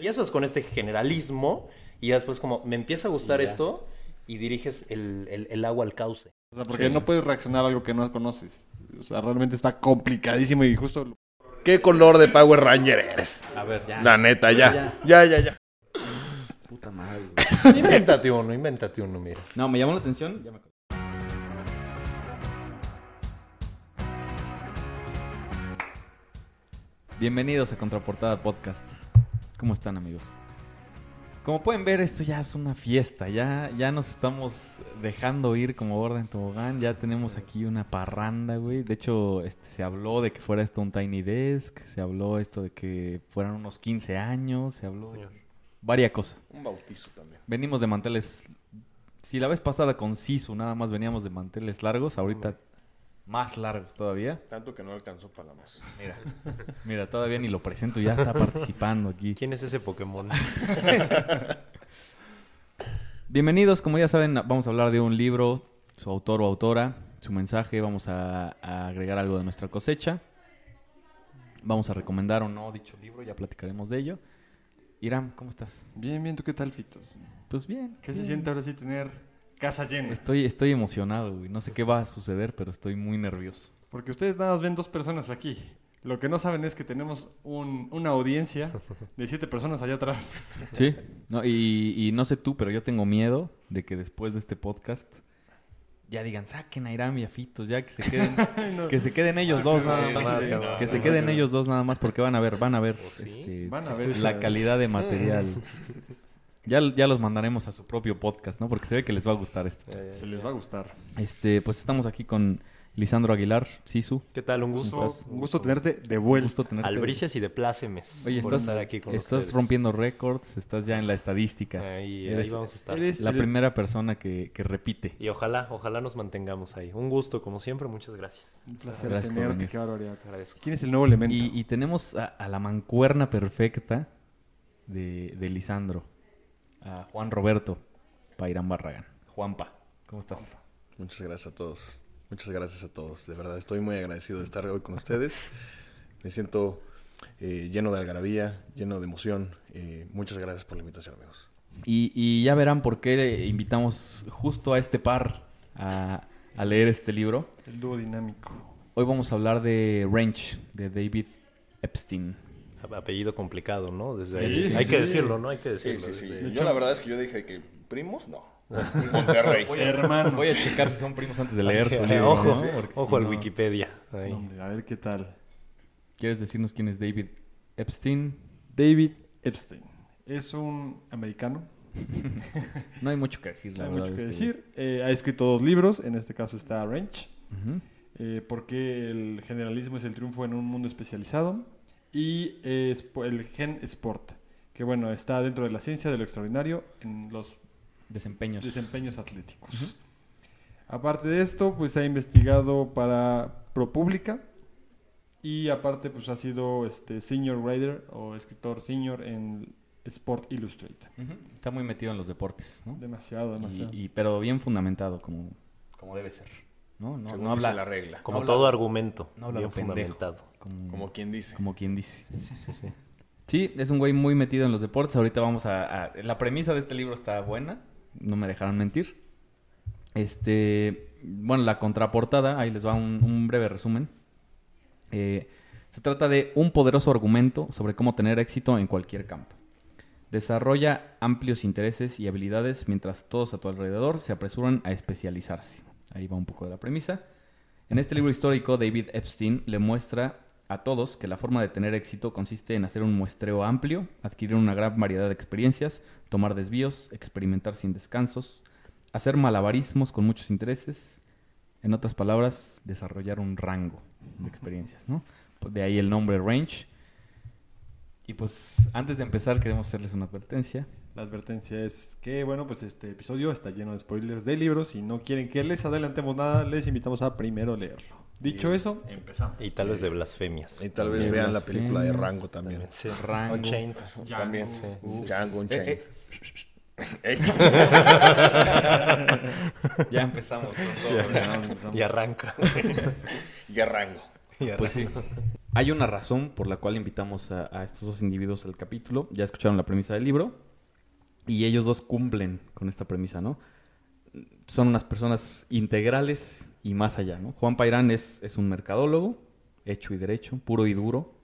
Empiezas con este generalismo y ya después como me empieza a gustar esto y diriges el, el- el agua al cauce. O sea, porque no puedes reaccionar a algo que no conoces. O sea, realmente está complicadísimo y justo... ¿Qué color de Power Ranger eres? A ver, ya. La neta, ya. Ya, ya, ya. Puta madre, güey. invéntate uno, invéntate uno, mira. No, me llamó la atención. Ya me. Bienvenidos a Contraportada Podcast. ¿Cómo están, amigos? Como pueden ver, esto ya es una fiesta. Ya, ya nos estamos dejando ir como gorda en tobogán. Ya tenemos aquí una parranda, güey. De hecho, este, se habló de que fuera esto un Tiny Desk. Se habló esto de que fueran unos 15 años. Se habló de varias cosas. Un bautizo también. Venimos de manteles. Si la vez pasada con Sisu nada más veníamos de manteles largos, ahorita más largos todavía. Tanto que no alcanzó para la más. Mira, mira, todavía ni lo presento, ya está participando aquí. ¿Quién es ese Pokémon? Bienvenidos, como ya saben, vamos a hablar de un libro, su autor o autora, su mensaje, vamos a, a agregar algo de nuestra cosecha. Vamos a recomendar o no dicho libro, ya platicaremos de ello. Iram, ¿cómo estás? Bien, bien, ¿tú qué tal, Fitos? Pues bien. ¿Qué se siente ahora sí tener casa llena? Estoy, estoy emocionado, güey. No sé qué va a suceder, pero estoy muy nervioso. Porque ustedes nada más ven dos personas aquí. Lo que no saben es que tenemos un- una audiencia de siete personas allá atrás. Sí. No, y, y no sé tú, pero yo tengo miedo de que después de este podcast ya digan, saquen a Iram y a Fitos, ya que se queden, que se queden ellos dos nada más. no, que se queden ellos dos nada más porque van a ver, van a ver, sí? este, Van a ver la calidad de material. Ya, ya los mandaremos a su propio podcast, ¿no? Porque se ve que les va a gustar esto. Se les va a gustar. Este, pues estamos aquí con Lisandro Aguilar, Sisu. ¿Qué tal? Un gusto. Un gusto tenerte de Un vuelta. gusto tenerte. Albricias y de plácemes. Oye, por estás, estar aquí con estás ustedes. rompiendo récords, estás ya en la estadística. Ahí, ahí vamos a estar. eres- La eres- primera persona que, que repite. Y ojalá, ojalá nos mantengamos ahí. Un gusto, como siempre. Muchas gracias. Un placer Gracias tenerte, qué barbaridad. Te agradezco. ¿Quién es el nuevo elemento? Y, y tenemos a, a la mancuerna perfecta de, de Lisandro, a Juan Roberto Pairán Barragán. Juanpa, ¿cómo estás? Muchas gracias a todos. Muchas gracias a todos. De verdad, estoy muy agradecido de estar hoy con ustedes. Me siento eh, lleno de algarabía, lleno de emoción. Eh, muchas gracias por la invitación, amigos. Y, y ya verán por qué invitamos justo a este par a, a leer este libro. El dúo dinámico. Hoy vamos a hablar de Range, de David Epstein. Apellido complicado, ¿no? Desde Sí, ahí. sí, Hay sí. que decirlo, ¿no? Hay que decirlo. Sí, sí, sí. desde- Yo la verdad es que yo dije que primos, no. Monterrey. Hermanos. Voy a checar si son primos antes de leer su libro. ojo, ¿no? Ojo al no- Wikipedia. Ahí. Hombre, a ver qué tal. ¿Quieres decirnos quién es David Epstein? David Epstein. Es un americano. No hay mucho que decir, No la hay verdad. mucho que este decir. Eh, ha escrito dos libros. En este caso está Range. Ujú. Eh, ¿Por qué el generalismo es el triunfo en un mundo especializado? Y eh, el gen sport. Que bueno, está dentro de la ciencia de lo extraordinario en los Desempeños. desempeños atléticos. Aparte de esto, pues ha investigado para ProPublica y aparte pues ha sido este senior writer o escritor senior en Sport Illustrated. Está muy metido en los deportes, ¿no? Demasiado, demasiado. Y, y- pero bien fundamentado, como, como debe ser. ¿No? No, Según no habla, la regla. Como No todo habla- argumento. no habla bien fundamentado. como, Como quien dice. como quien dice. Sí, sí, sí. Sí, es un güey muy metido en los deportes. Ahorita vamos a, a- La premisa de este libro está buena. No me dejarán mentir. Este... Bueno, la contraportada, ahí les va un, un breve resumen. Eh, se trata de un poderoso argumento sobre cómo tener éxito en cualquier campo. Desarrolla amplios intereses y habilidades mientras todos a tu alrededor se apresuran a especializarse. Ahí va un poco de la premisa. En este libro histórico, David Epstein le muestra a todos que la forma de tener éxito consiste en hacer un muestreo amplio, adquirir una gran variedad de experiencias, tomar desvíos, experimentar sin descansos, hacer malabarismos con muchos intereses, en otras palabras, desarrollar un rango de experiencias, ¿no? Pues De ahí el nombre Range. Y pues antes de empezar queremos hacerles una advertencia. La advertencia es que, bueno, pues este episodio está lleno de spoilers de libros y no quieren que les adelantemos nada, les invitamos a primero leerlo. Dicho Y- eso, empezamos. Y tal vez de blasfemias. Y tal vez De vean la película de Rango también. Sí. Rango. Unchained. También. sí, Django Eh, Unchained. eh, Ey. ya empezamos con todo. Y arranca. Y a Rango. Y Pues sí. hay una razón por la cual invitamos a, a estos dos individuos al capítulo. Ya escucharon la premisa del libro. Y ellos dos cumplen con esta premisa, ¿no? Son unas personas integrales y más allá, ¿no? Juan Pairán es, es un mercadólogo, hecho y derecho, puro y duro.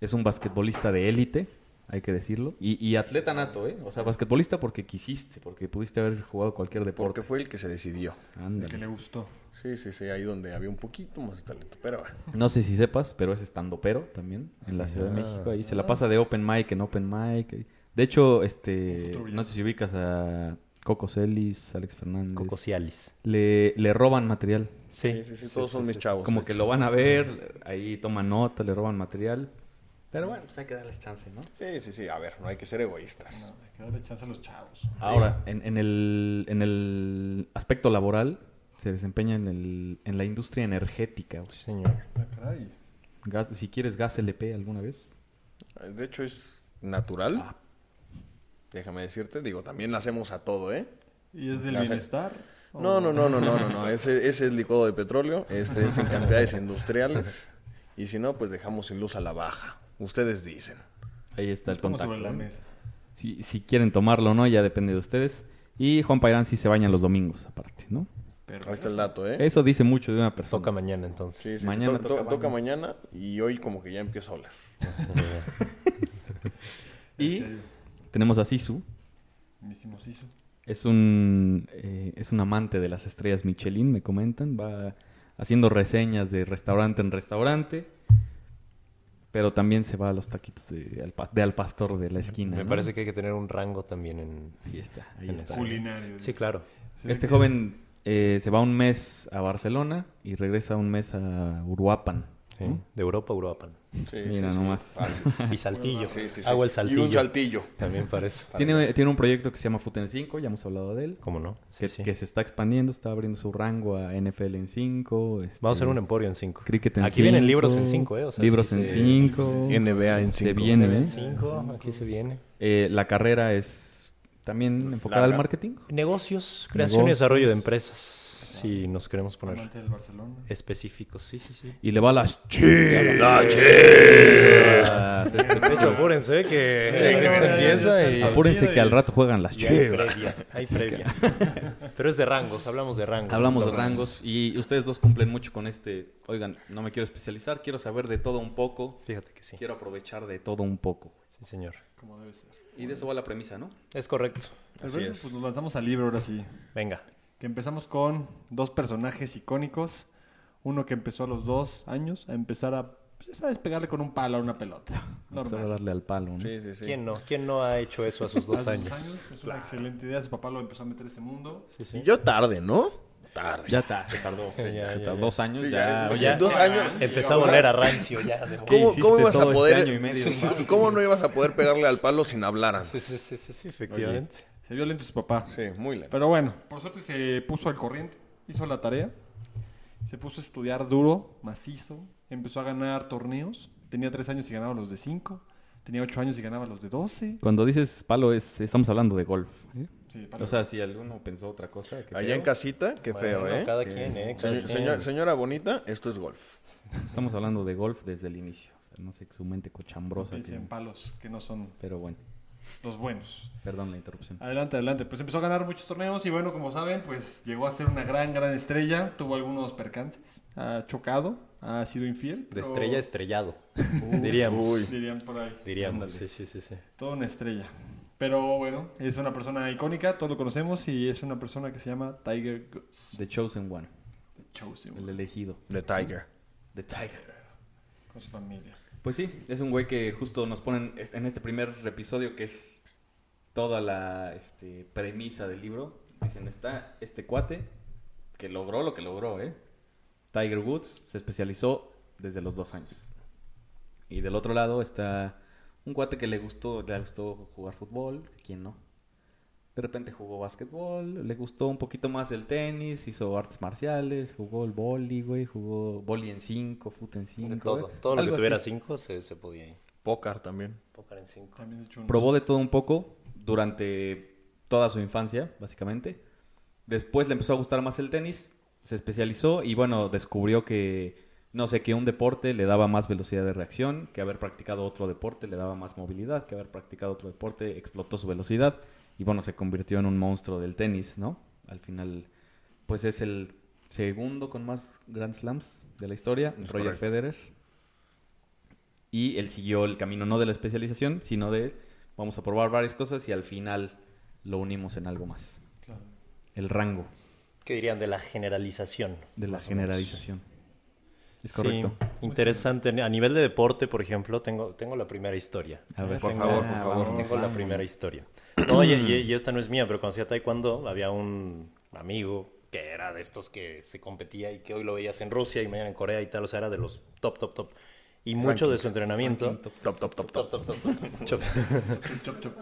Es un basquetbolista de élite, hay que decirlo. Y, y atleta nato, ¿eh? O sea, basquetbolista porque quisiste, porque pudiste haber jugado cualquier deporte. Porque fue el que se decidió. El Ándale. que le gustó. Sí, sí, sí, ahí donde había un poquito más de talento. Pero bueno. No sé si sepas, pero es estando pero también en la Ciudad de México. Ahí se la pasa de open mic en open mic. De hecho, este, no sé si ubicas a Coco Celis, Alex Fernández. Cocosialis. Le, le roban material. Sí, Sí, sí, sí, todos son mis chavos. Como que lo van a ver, ahí toman nota, le roban material. Pero bueno, pues hay que darles chance, ¿no? Sí, sí, sí, a ver, no hay que ser egoístas. No, hay que darle chance a los chavos. Ahora, en, en el, en el aspecto laboral, se desempeña en, el, en la industria energética. Sí, señor. Ah, caray. Gas, si quieres gas LP alguna vez. De hecho, es natural. Ah. Déjame decirte, digo, también la hacemos a todo, ¿eh? ¿Y es del La bienestar? No, no, no, no, no, no, no. Ese, ese es licuado de petróleo, este es en cantidades industriales. Y si no, pues dejamos sin luz a la baja. Ustedes dicen. Ahí está el Estamos contacto. sobre la mesa. Si, si quieren tomarlo o no, ya depende de ustedes. Y Juan Pairán sí se baña los domingos, aparte, ¿no? Pero Ahí está el dato, ¿eh? Eso dice mucho de una persona. Toca mañana entonces. Sí, sí, sí, Mañana to- toca to- toca baño. mañana y hoy como que ya empieza a oler. Y En serio, tenemos a Sisu. Sisu. Es un, eh, es un amante de las estrellas Michelin, me comentan. Va haciendo reseñas de restaurante en restaurante. Pero también se va a los taquitos de, al, pa- de al pastor de la esquina. Me ¿no? parece que hay que tener un rango también en... Ahí está, ahí en está. esta- Culinario. Sí, claro. Este joven eh, se va un mes a Barcelona y regresa un mes a Uruapan. Sí. ¿no? De Europa a Europa. Sí, Mira sí, nomás. Y saltillo. Sí, sí, sí. Hago el Y saltillo. un saltillo. También para eso. Tiene, tiene un proyecto que se llama Foot en 5, ya hemos hablado de él. ¿Cómo no? Que, sí. que se está expandiendo, está abriendo su rango a NFL en 5. este, Vamos a hacer un emporio en 5. Cricket en Aquí vienen cinco, libros en 5, ¿eh? O sea, libros sí en se- 5. NBA en Se 5. viene, ¿eh? En 5, aquí se viene. Eh, la carrera es también enfocada Larga. al marketing. Negocios, creación y desarrollo de empresas. Si nos queremos poner Amante del Barcelona. específicos. Sí, sí, sí. Y le va a las chivas. De hecho, apúrense que, se empieza y... Apúrense que al rato juegan las y hay chivas. previa, hay previa. Pero es de rangos, hablamos de rangos. Hablamos de rangos y ustedes dos cumplen mucho con este. Oigan, no me quiero especializar, quiero saber de todo un poco. Fíjate que sí. Quiero aprovechar de todo un poco. Sí, señor. Como debe ser. Y de eso va la premisa, ¿no? Es correcto. Así es. pues nos lanzamos al libro ahora sí. Venga. Que empezamos con dos personajes icónicos. Uno que empezó a los dos años a empezar a, pues, ya sabes, pegarle con un palo a una pelota. Vamos a Normal. darle al palo, ¿no? Sí, sí, sí. ¿Quién no? ¿Quién no ha hecho eso a sus dos A años? Es una excelente idea. Su papá lo empezó a meter a ese mundo. Sí, sí. Y yo tarde, ¿no? Tarde. Ya está, se tardó. ya, se ya, tardó ya. Dos años Sí, ya. ya, oye, ya. Dos años. Empezó a oler a rancio ya. De ¿Cómo, cómo ibas a este poder? año y medio? Sí, sí, sí. ¿Cómo no ibas a poder pegarle al palo sin hablar antes? Sí, sí, sí, sí, sí, efectivamente. Se vio lento su papá. Sí, muy lento. Pero bueno, por suerte se puso al corriente, hizo la tarea, se puso a estudiar duro, macizo, empezó a ganar torneos. Tenía tres años y ganaba los de cinco, tenía ocho años y ganaba los de doce. Cuando dices palo, es, estamos hablando de golf. ¿eh? Sí, O sea, si alguno pensó otra cosa. qué Allá feo. en casita, qué feo, ¿eh? Cada quien, ¿eh? Cada Señor- quien. señora, señora bonita, esto es golf. Estamos hablando de golf desde el inicio. O sea, no sé, su mente cochambrosa. piensa que- en palos que no son Pero bueno, los buenos. perdón la interrupción. Adelante, adelante. Pues empezó a ganar muchos torneos y bueno, como saben, pues llegó a ser una gran, gran estrella. Tuvo algunos percances, ha chocado, ha sido infiel. De pero- estrella a estrellado. Diríamos. Dirían por ahí. Diríamos. Sí, sí, sí, sí. Toda una estrella. Pero bueno, es una persona icónica, todos lo conocemos y es una persona que se llama Tiger Woods. The Chosen One, The Chosen, el elegido. The Tiger. The Tiger. con su familia. Pues sí, es un güey que justo nos ponen en este primer episodio que es toda la este, premisa del libro. Dicen, está este cuate que logró lo que logró, ¿eh? Tiger Woods se especializó desde los dos años. Y del otro lado está un cuate que le gustó, le gustó jugar fútbol, ¿quién no? De repente jugó básquetbol, le gustó un poquito más el tenis, hizo artes marciales, jugó el boli, güey, jugó boli en 5, fut en 5. De todo. Todo lo que tuviera cinco se, se podía ir. Pócar también. Pócar en cinco. También he hecho unos- Probó de todo un poco durante toda su infancia, básicamente. Después le empezó a gustar más el tenis, se especializó y bueno, descubrió que no sé, que un deporte le daba más velocidad de reacción, que haber practicado otro deporte le daba más movilidad, que haber practicado otro deporte explotó su velocidad y bueno, se convirtió en un monstruo del tenis, ¿no? Al final, pues es el segundo con más Grand Slams de la historia, Es Roger correcto. Federer. Y él siguió el camino no de la especialización, sino de vamos a probar varias cosas y al final lo unimos en algo más. Claro. El rango ¿Qué dirían de la generalización? de la generalización. Es Sí, correcto. interesante. A nivel de deporte, por ejemplo, tengo, tengo la primera historia. A ver. Por Tengo- favor, por favor. vamos, Tengo la primera historia. No, y, y- y esta no es mía, pero cuando hacía taekwondo había un amigo que era de estos que se competía y que hoy lo veías en Rusia y mañana en Corea y tal, o sea, era de los top, top, top. Y mucho de su entrenamiento... Ranking top. Top, top, top, Top, top. top, top, top. Chop. Chop, chop.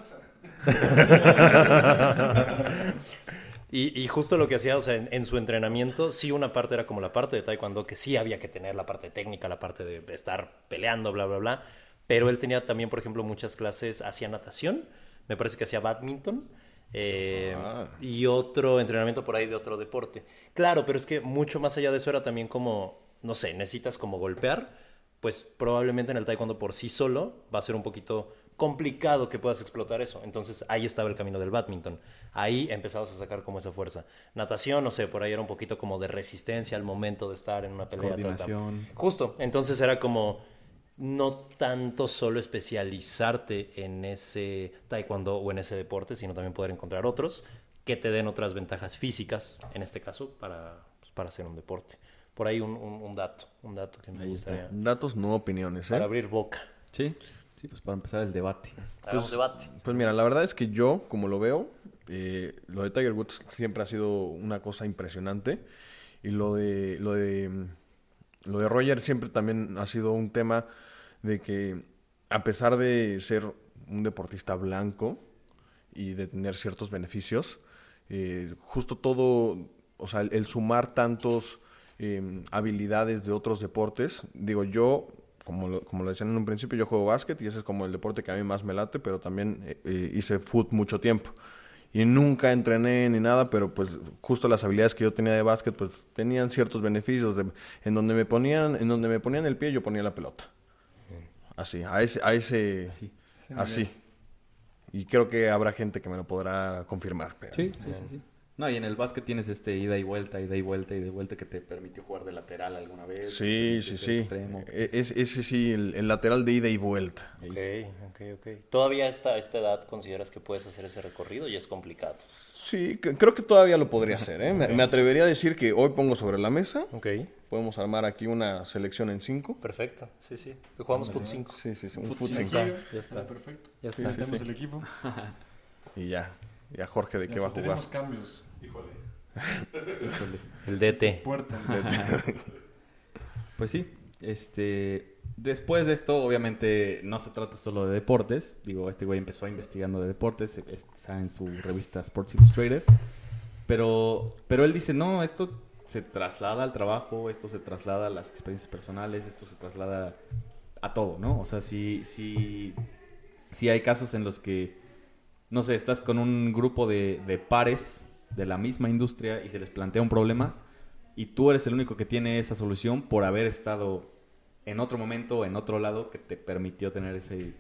Y, y justo lo que hacía, o sea, en, en su entrenamiento, sí una parte era como la parte de taekwondo, que sí había que tener la parte técnica, la parte de estar peleando, bla, bla, bla. Pero él tenía también, por ejemplo, muchas clases, hacía natación, me parece que hacía badminton, eh, Ah. y otro entrenamiento por ahí de otro deporte. Claro, pero es que mucho más allá de eso era también como, no sé, necesitas como golpear, pues probablemente en el taekwondo por sí solo va a ser un poquito complicado que puedas explotar eso. Entonces ahí estaba el camino del badminton. Ahí empezabas a sacar como esa fuerza. Natación, no sé, por ahí era un poquito como de resistencia al momento de estar en una pelea. Coordinación. Justo, entonces era como no tanto solo especializarte en ese taekwondo o en ese deporte, sino también poder encontrar otros que te den otras ventajas físicas, en este caso, para, pues, para hacer un deporte. Por ahí un, un- un dato, un dato que me Ahí está. gustaría Datos, no opiniones, ¿eh? para abrir boca. Sí, sí, pues para empezar el debate. Hagamos debate. Pues mira, la verdad es que yo, como lo veo, eh, lo de Tiger Woods siempre ha sido una cosa impresionante. Y lo de, lo de, lo de Roger siempre también ha sido un tema de que, a pesar de ser un deportista blanco y de tener ciertos beneficios, eh, justo todo, o sea, el, el sumar tantos eh, habilidades de otros deportes, digo yo, como lo, como lo decían en un principio, yo juego básquet y ese es como el deporte que a mí más me late, pero también eh, eh, hice foot mucho tiempo. Y nunca entrené ni nada, pero pues justo las habilidades que yo tenía de básquet pues tenían ciertos beneficios de, en donde me ponían en donde me ponían el pie yo ponía la pelota. Así, a ese a ese Así. así. Y creo que habrá gente que me lo podrá confirmar. pero- Sí, sí, sí, sí. No, y en el básquet tienes este ida y vuelta, ida y vuelta, ida y vuelta que te permitió jugar de lateral alguna vez. Sí, sí, sí. extremo. E- es- ese sí, el, el lateral de ida y vuelta. Ok, ok, ok. ¿Todavía a esta, edad consideras que puedes hacer ese recorrido y es complicado? Sí, creo que todavía lo podría hacer. ¿eh? Me, me atrevería a decir que hoy pongo sobre la mesa. Ok, Podemos armar aquí una selección en cinco. perfecto. Sí, sí. Jugamos Foot 5. Sí, sí, sí, un foot cinco. cinco. Ya está. perfecto. Ya está. sí, el equipo. Y ya. Ya Jorge de Ya qué va a jugar. Tenemos cambios. El DT. Puerta. Pues sí, este... Después de esto, obviamente, no se trata solo de deportes. Digo, este güey empezó investigando de deportes, está en su revista Sports Illustrated. Pero, pero él dice, no, esto se traslada al trabajo, esto se traslada a las experiencias personales, esto se traslada a todo, ¿no? O sea, si, si, si hay casos en los que, no sé, estás con un grupo de, de pares de la misma industria y se les plantea un problema y tú eres el único que tiene esa solución por haber estado en otro momento, en otro lado, que te permitió tener ese,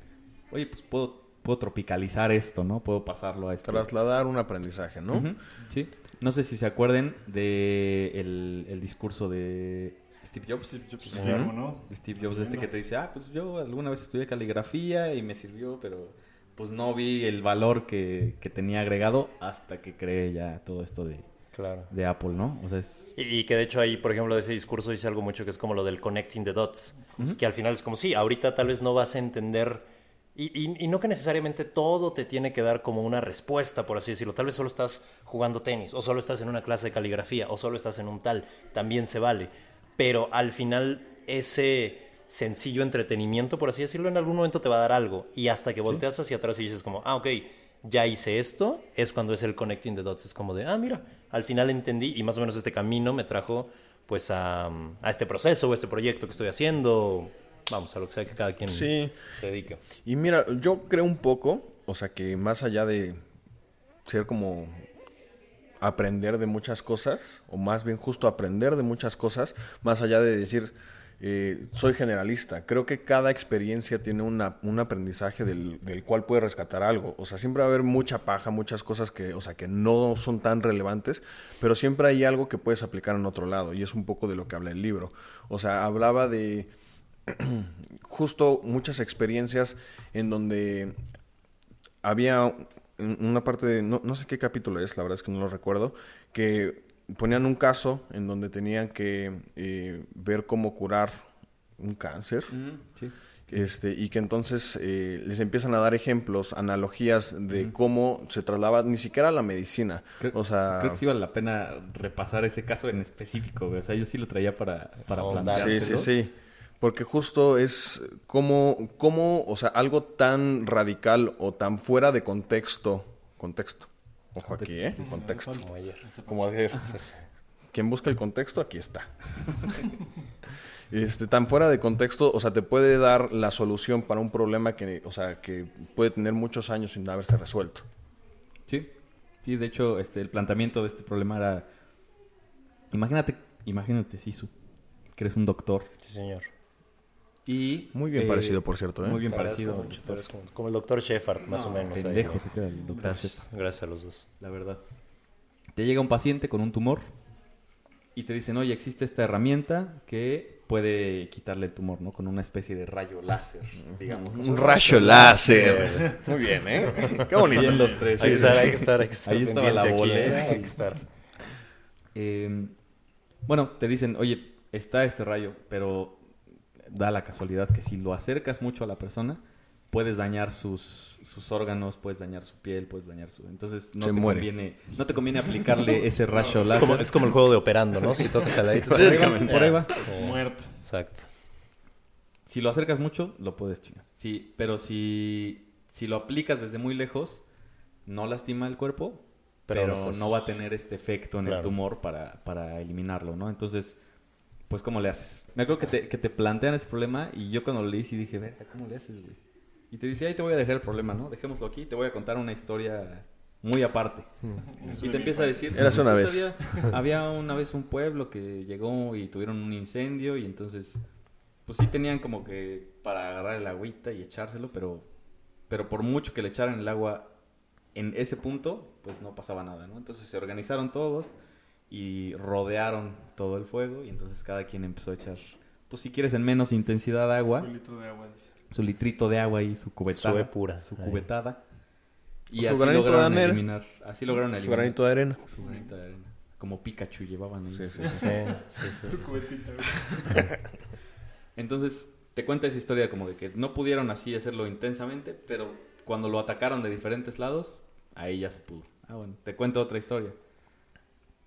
oye, pues puedo, puedo tropicalizar esto, ¿no? Puedo pasarlo a esto. Trasladar un aprendizaje, ¿no? Sí. No sé si se acuerden de el, el discurso de Steve Jobs. Steve Jobs, Steve Jobs, este que te dice, ah, pues yo alguna vez estudié caligrafía y me sirvió, pero pues no vi el valor que, que tenía agregado hasta que creé ya todo esto de, Claro. de Apple, ¿no? O sea, es... Y, y que de hecho ahí, por ejemplo, ese discurso dice algo mucho que es como lo del connecting the dots. Que al final es como, sí, ahorita tal vez no vas a entender. Y, y- y no que necesariamente todo te tiene que dar como una respuesta, por así decirlo. Tal vez solo estás jugando tenis, o solo estás en una clase de caligrafía, o solo estás en un tal. También se vale. Pero al final, ese sencillo entretenimiento, por así decirlo, en algún momento te va a dar algo. Y hasta que volteas hacia atrás y dices como, ah, ok, ya hice esto, es cuando es el connecting the dots. Es como de, ah, mira, al final entendí y más o menos este camino me trajo pues a, a este proceso o este proyecto que estoy haciendo. Vamos, a lo que sea que cada quien Sí. se dedique. Y mira, yo creo un poco, o sea, que más allá de ser como aprender de muchas cosas, o más bien justo aprender de muchas cosas, más allá de decir, eh, soy generalista. Creo que cada experiencia tiene un aprendizaje del, del cual puede rescatar algo. O sea, siempre va a haber mucha paja, muchas cosas que, o sea, que no son tan relevantes, pero siempre hay algo que puedes aplicar en otro lado. Y es un poco de lo que habla el libro. O sea, hablaba de justo muchas experiencias en donde había una parte de, no, no sé qué capítulo es, la verdad es que no lo recuerdo, que ponían un caso en donde tenían que eh, ver cómo curar un cáncer. Sí. Este, y que entonces eh, les empiezan a dar ejemplos, analogías de cómo se traslaba ni siquiera la medicina. Creo, o sea, creo que sí vale la pena repasar ese caso en específico, güey. O sea, yo sí lo traía para, para Ahondar. sí, sí, sí. Porque justo es como, como, o sea, algo tan radical o tan fuera de contexto. Contexto. Ojo aquí, ¿eh? Contexto. Como ayer. Como ayer. Quien busca el contexto, aquí está. Este, tan fuera de contexto, o sea, te puede dar la solución para un problema que, o sea, que puede tener muchos años sin haberse resuelto. Sí, sí, de hecho, este, el planteamiento de este problema era, imagínate, imagínate, Sisu, que eres un doctor Sí, señor. Y... Muy bien eh, parecido, por cierto, ¿eh? Muy bien parecido. mucho, tú eres como, como el doctor Shepard, más o menos. ahí, Pendejo ¿no? se queda el doctor. Gracias, gracias a los dos. la verdad. Te llega un paciente con un tumor y te dicen, oye, existe esta herramienta que puede quitarle el tumor, ¿no? Con una especie de rayo láser, digamos. ¿no? Un rayo láser. Muy bien, ¿eh? Qué bonito. Bien los tres. Hay que Sí, estar, sí. hay que estar, hay que estar Ahí estaba la. ¿eh? Hay que estar. Eh, bueno, te dicen, oye, está este rayo, pero da la casualidad que si lo acercas mucho a la persona, puedes dañar sus, sus órganos, puedes dañar su piel, puedes dañar su... Entonces no, Se te, muere. Conviene, no te conviene aplicarle ese rayo láser. Como- es como el juego de operando, ¿no? Si tocas al ladito. Por ahí va, por ahí va. Muerto. Exacto. Si lo acercas mucho, lo puedes chingar. Sí, pero si, si lo aplicas desde muy lejos, no lastima el cuerpo, Pero pero, no va a tener este efecto en el tumor para, para eliminarlo, ¿no? Entonces, pues, ¿cómo le haces? Me acuerdo que te, que te plantean ese problema y yo cuando lo leí sí dije, verga, ¿cómo le haces, güey? Y te dice, ahí te voy a dejar el problema, ¿no? Dejémoslo aquí, te voy a contar una historia muy aparte. Y te empieza a decir... Érase una pues, vez. Había, había una vez un pueblo que llegó y tuvieron un incendio y entonces pues sí tenían como que para agarrar el agüita y echárselo, pero, pero por mucho que le echaran el agua en ese punto, pues no pasaba nada, ¿no? Entonces se organizaron todos y rodearon todo el fuego y entonces cada quien empezó a echar, pues si quieres en menos intensidad de agua, Un litro de agua. dice. su litrito de agua y su cubetada. Sube pura. Su Ahí. cubetada. Y Su así lograron arena. eliminar, así lograron Su eliminar granito de arena. su granito de arena. Como Pikachu llevaban ahí. Sí, su- sí. Sí, sí, sí, Su sí. cubetita. Entonces, te cuenta esa historia como de que no pudieron así hacerlo intensamente, pero cuando lo atacaron de diferentes lados, ahí ya se pudo. Ah, bueno, te cuento otra historia.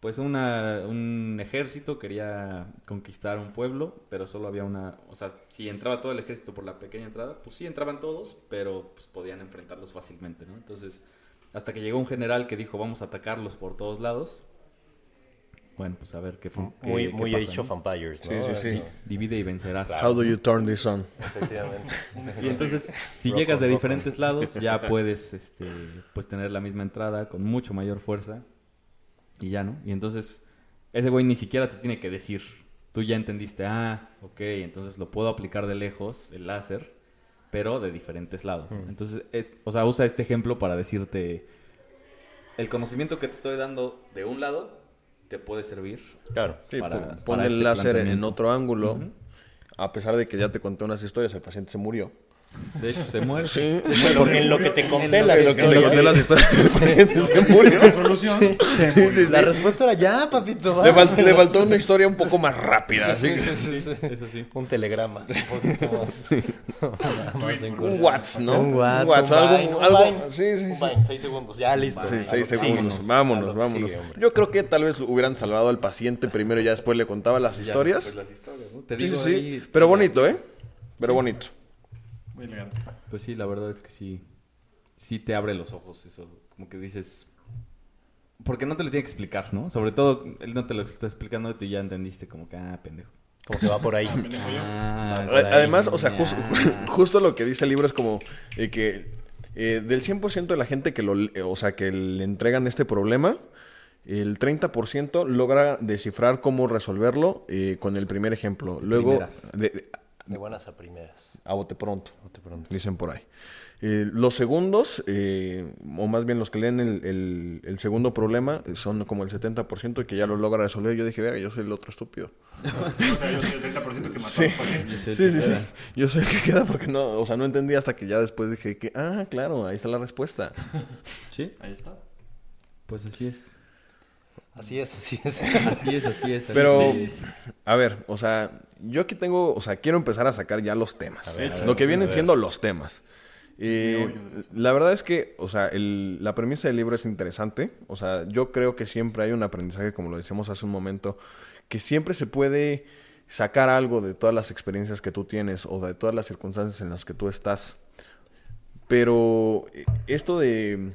Pues una, un ejército quería conquistar un pueblo, pero solo había una... O sea, si entraba todo el ejército por la pequeña entrada, pues sí entraban todos, pero pues podían enfrentarlos fácilmente, ¿no? Entonces, hasta que llegó un general que dijo, vamos a atacarlos por todos lados. Bueno, pues a ver qué fue. qué- Muy, qué muy pasa, Age ¿no? of Empires, ¿no? Sí, sí, sí. Eso, Divide y vencerás. How do you turn this on? efectivamente. Y entonces, si Rock llegas de rock diferentes lados, ya puedes este, pues tener la misma entrada con mucho mayor fuerza. Y ya, ¿no? Y entonces, ese güey ni siquiera te tiene que decir. Tú ya entendiste, ah, ok, entonces lo puedo aplicar de lejos, el láser, pero de diferentes lados. Mm. Entonces, es, o sea, usa este ejemplo para decirte, el conocimiento que te estoy dando de un lado te puede servir. Claro. Sí, Para- pon- para pon el este láser en otro ángulo. A pesar de que ya te conté unas historias, el paciente se murió. De hecho, se muere. Sí. Bueno, en lo que te conté en las que Lo que te historias. conté las historias, el paciente se murió. La solución. se Sí, murió. sí, sí. La respuesta era ya, papito. Le, vas. fal- le faltó una historia un poco más rápida. así Sí, que- sí, sí, sí. Eso sí. Un telegrama. Un poquito más. Un corto. Whats, ¿no? Un Whats, Whats, un algo, algo-. Sí, sí, Un sí. Vine, seis segundos. Ya, listo. Seis segundos. Vámonos, vámonos. Yo creo que tal vez hubieran salvado al paciente primero y ya después le contaba las historias. Sí, digo sí, sí. Pero bonito, ¿eh? Pero bonito. Muy elegante. Pues sí, la verdad es que sí. Sí te abre los ojos eso. Como que dices. Porque no te lo tiene que explicar, ¿no? Sobre todo, él no te lo está explicando y tú ya entendiste como que, ah, pendejo. Como que va por ahí. Ah, A- por ahí. Además, o sea, jus- Ah. justo lo que dice el libro es como eh, que eh, del 100% de la gente que lo, le- o sea, que le entregan este problema, El 30% logra descifrar cómo resolverlo eh, con el primer ejemplo. Luego, de- De buenas a primeras. a bote pronto, Bote pronto. dicen por ahí. Eh, los segundos, eh, o más bien los que leen el, el- el segundo problema, son como el 70% y que ya lo logra resolver. Yo dije, verga, yo soy el otro estúpido. O sea, yo soy el 30% que mató al paciente. Sí, sí, sí. Yo soy el que queda porque no, o sea, no entendí hasta que ya después dije que, ah, claro, ahí está la respuesta. Sí, Ahí está. pues así es. Así es, así es. Así es, así es. así Pero, es. a ver, o sea, yo aquí tengo, o sea, quiero empezar a sacar ya los temas. ver, a ver, lo que vienen siendo los temas. Eh, la verdad es que, o sea, el- la premisa del libro es interesante. O sea, yo creo que siempre hay un aprendizaje, como lo decíamos hace un momento, que siempre se puede sacar algo de todas las experiencias que tú tienes o de todas las circunstancias en las que tú estás. Pero eh, esto de,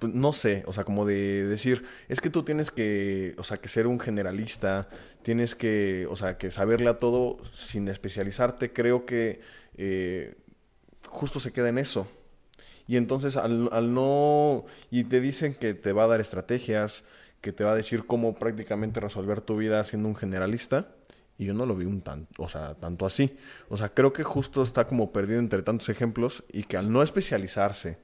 no sé, o sea, como de decir, es que tú tienes que, o sea, que ser un generalista, tienes que, o sea, que saberle a todo sin especializarte, creo que eh, justo se queda en eso. Y entonces al, al no, y te dicen que te va a dar estrategias, que te va a decir cómo prácticamente resolver tu vida siendo un generalista. Y yo no lo vi un tan, o sea, tanto así. O sea, creo que justo está como perdido entre tantos ejemplos y que al no especializarse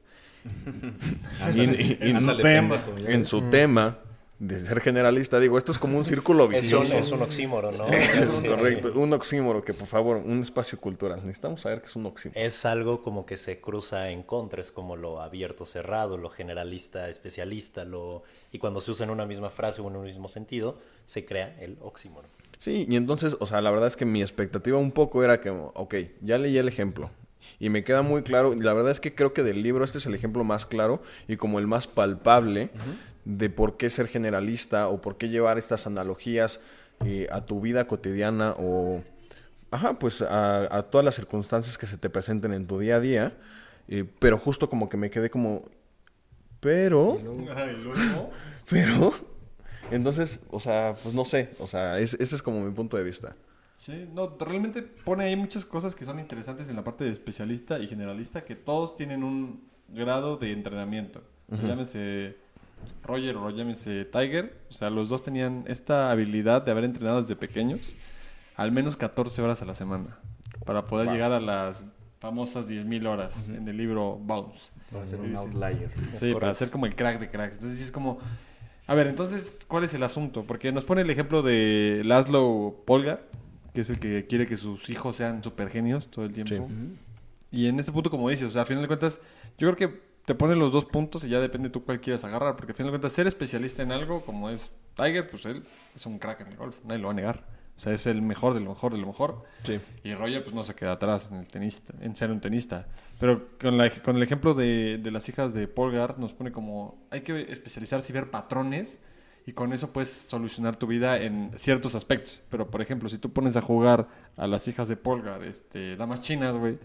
y- y- y- En su Ándale, tema. pendejo, ya. en su tema de ser generalista, digo, esto es como un círculo Es un, vicioso. es un oxímoro, ¿no? Es correcto, un oxímoro, que por favor, un espacio cultural. Necesitamos saber que es un oxímoro. Es algo como que se cruza en contra, es como lo abierto, cerrado, lo generalista, especialista, lo... y cuando se usa en una misma frase o en un mismo sentido, se crea el oxímoro. Sí, y entonces, o sea, la verdad es que mi expectativa un poco era que, ok, ya leí el ejemplo. Y me queda muy claro, y la verdad es que creo que del libro este es el ejemplo más claro y como el más palpable de por qué ser generalista o por qué llevar estas analogías eh, a tu vida cotidiana o, ajá, pues a, a todas las circunstancias que se te presenten en tu día a día. Eh, pero justo como que me quedé como, pero... Pero, entonces, o sea, pues no sé, o sea, es- ese es como mi punto de vista. Sí, no, realmente pone ahí muchas cosas que son interesantes en la parte de especialista y generalista, que todos tienen un grado de entrenamiento. Llámese Roger o llámese Tiger, o sea, los dos tenían esta habilidad de haber entrenado desde pequeños, al menos 14 horas a la semana, para poder llegar a las famosas 10.000 horas en el libro Bounce. Va a ser un outlier. Sí, para ser como el crack de cracks. Entonces es como... A ver, entonces, ¿cuál es el asunto? Porque nos pone el ejemplo de Laszlo Polgar, que es el que quiere que sus hijos sean super genios todo el tiempo. Y en este punto, como dices, o sea, a final de cuentas, yo creo que te ponen los dos puntos y ya depende tú cuál quieras agarrar. Porque a final de cuentas, ser especialista en algo, como es Tiger, pues él es un crack en el golf, nadie lo va a negar. O sea, es el mejor de lo mejor de lo mejor. Sí. Y Roger pues no se queda atrás en el tenista, en ser un tenista. Pero con, la- con el ejemplo de, de las hijas de Polgar nos pone como hay que especializarse y ver patrones y con eso puedes solucionar tu vida en ciertos aspectos. Pero por ejemplo, si tú pones a jugar a las hijas de Polgar, este, damas chinas, güey,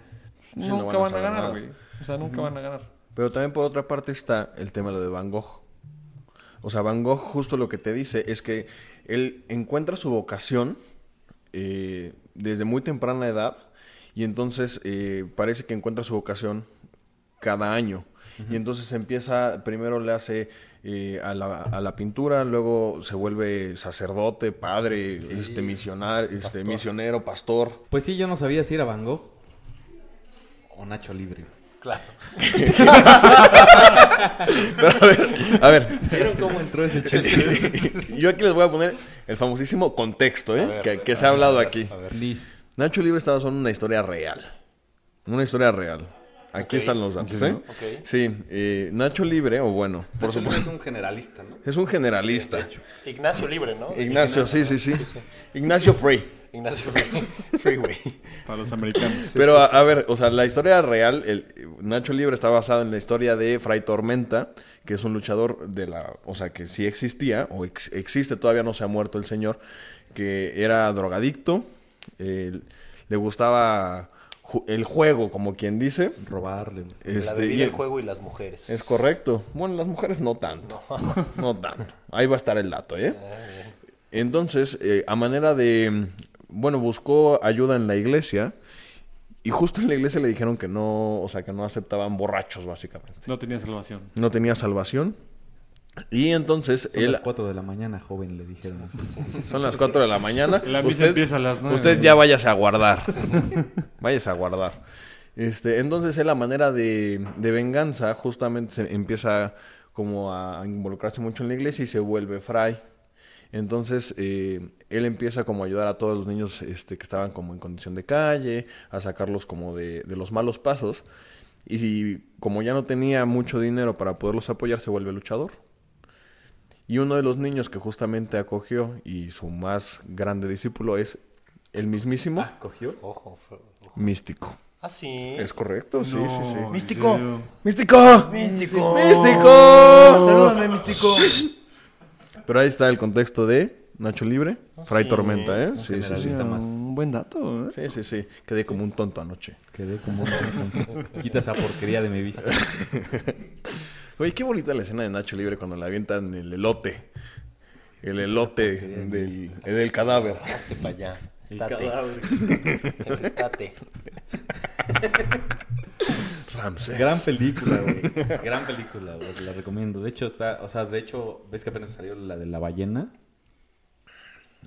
Sí, no nunca van a van a saber ganar, güey. O sea, nunca van a ganar. Pero también por otra parte está el tema de lo de Van Gogh. O sea, Van Gogh justo lo que te dice es que él encuentra su vocación eh, desde muy temprana edad y entonces eh, parece que encuentra su vocación cada año. Y entonces empieza, primero le hace eh, a, la, a la pintura, luego se vuelve sacerdote, padre, este misionario, este Pastor. misionero, pastor. Pues sí, yo no sabía si era Van Gogh o Nacho Libre. Claro. Pero a ver, a ver, ¿Vieron cómo entró ese chiste? Yo aquí les voy a poner el famosísimo contexto, ¿eh? Ver, que se ha hablado a ver, aquí. a ver. Please. Nacho Libre está basado en una historia real. Una historia real. Aquí están los datos, ¿En serio? ¿eh? Sí, eh, Nacho Libre, o bueno, por Libre supuesto, es un generalista, ¿no? es un generalista. Ignacio Libre, ¿no? Ignacio, sí, sí, sí. Ignacio Free. Ignacio Free- Freeway. Para los americanos. Pero a, a ver, o sea, la historia real, el, Nacho Libre está basada en la historia de Fray Tormenta, que es un luchador de la, o sea, que sí existía, o ex- existe, todavía no se ha muerto el señor, que era drogadicto, eh, le gustaba ju- el juego, como quien dice. Robarle. la Este, bebida, y- el juego y las mujeres. Es correcto. Bueno, las mujeres no tanto. No tanto. Ahí va a estar el dato, ¿eh? Entonces, eh, a manera de... Bueno, buscó ayuda en la iglesia y justo en la iglesia le dijeron que no, o sea, que no aceptaban borrachos, básicamente. No tenía salvación. No tenía salvación Y entonces Son él... las 4 de la mañana, joven, le dijeron. Son las 4 de la mañana. La misa empieza a las nueve. Usted ya váyase a guardar. váyase a guardar. Este, entonces él, la manera de, de venganza, justamente se empieza como a involucrarse mucho en la iglesia y se vuelve fray. Entonces, eh, él empieza como a ayudar a todos los niños este, que estaban como en condición de calle, a sacarlos como de, de los malos pasos. Y como ya no tenía mucho dinero para poderlos apoyar, se vuelve luchador. Y uno de los niños que justamente acogió y su más grande discípulo es el mismísimo Ah, ¿cogió? Ojo. Místico. Ah, sí. ¿Es correcto? Sí, No, sí, sí. ¿en Místico. serio? ¡Místico! Místico. ¡Místico! Salúdame, místico. Pero ahí está el contexto de Nacho Libre, Fray sí. Tormenta, ¿eh? Un Sí, sí, sí. Más. Un buen dato, ¿eh? Sí, sí, sí. Quedé como un tonto anoche. Quedé como un... Quita esa porquería de mi vista. Oye, qué bonita la escena de Nacho Libre cuando le avientan el elote. El elote del, cadáver. Hazte para allá. Estate. cadáver. Estate. Ramsés. Gran película, güey. Gran película, güey. La recomiendo. De hecho, está... O sea, de hecho, ¿ves que apenas salió la de la ballena?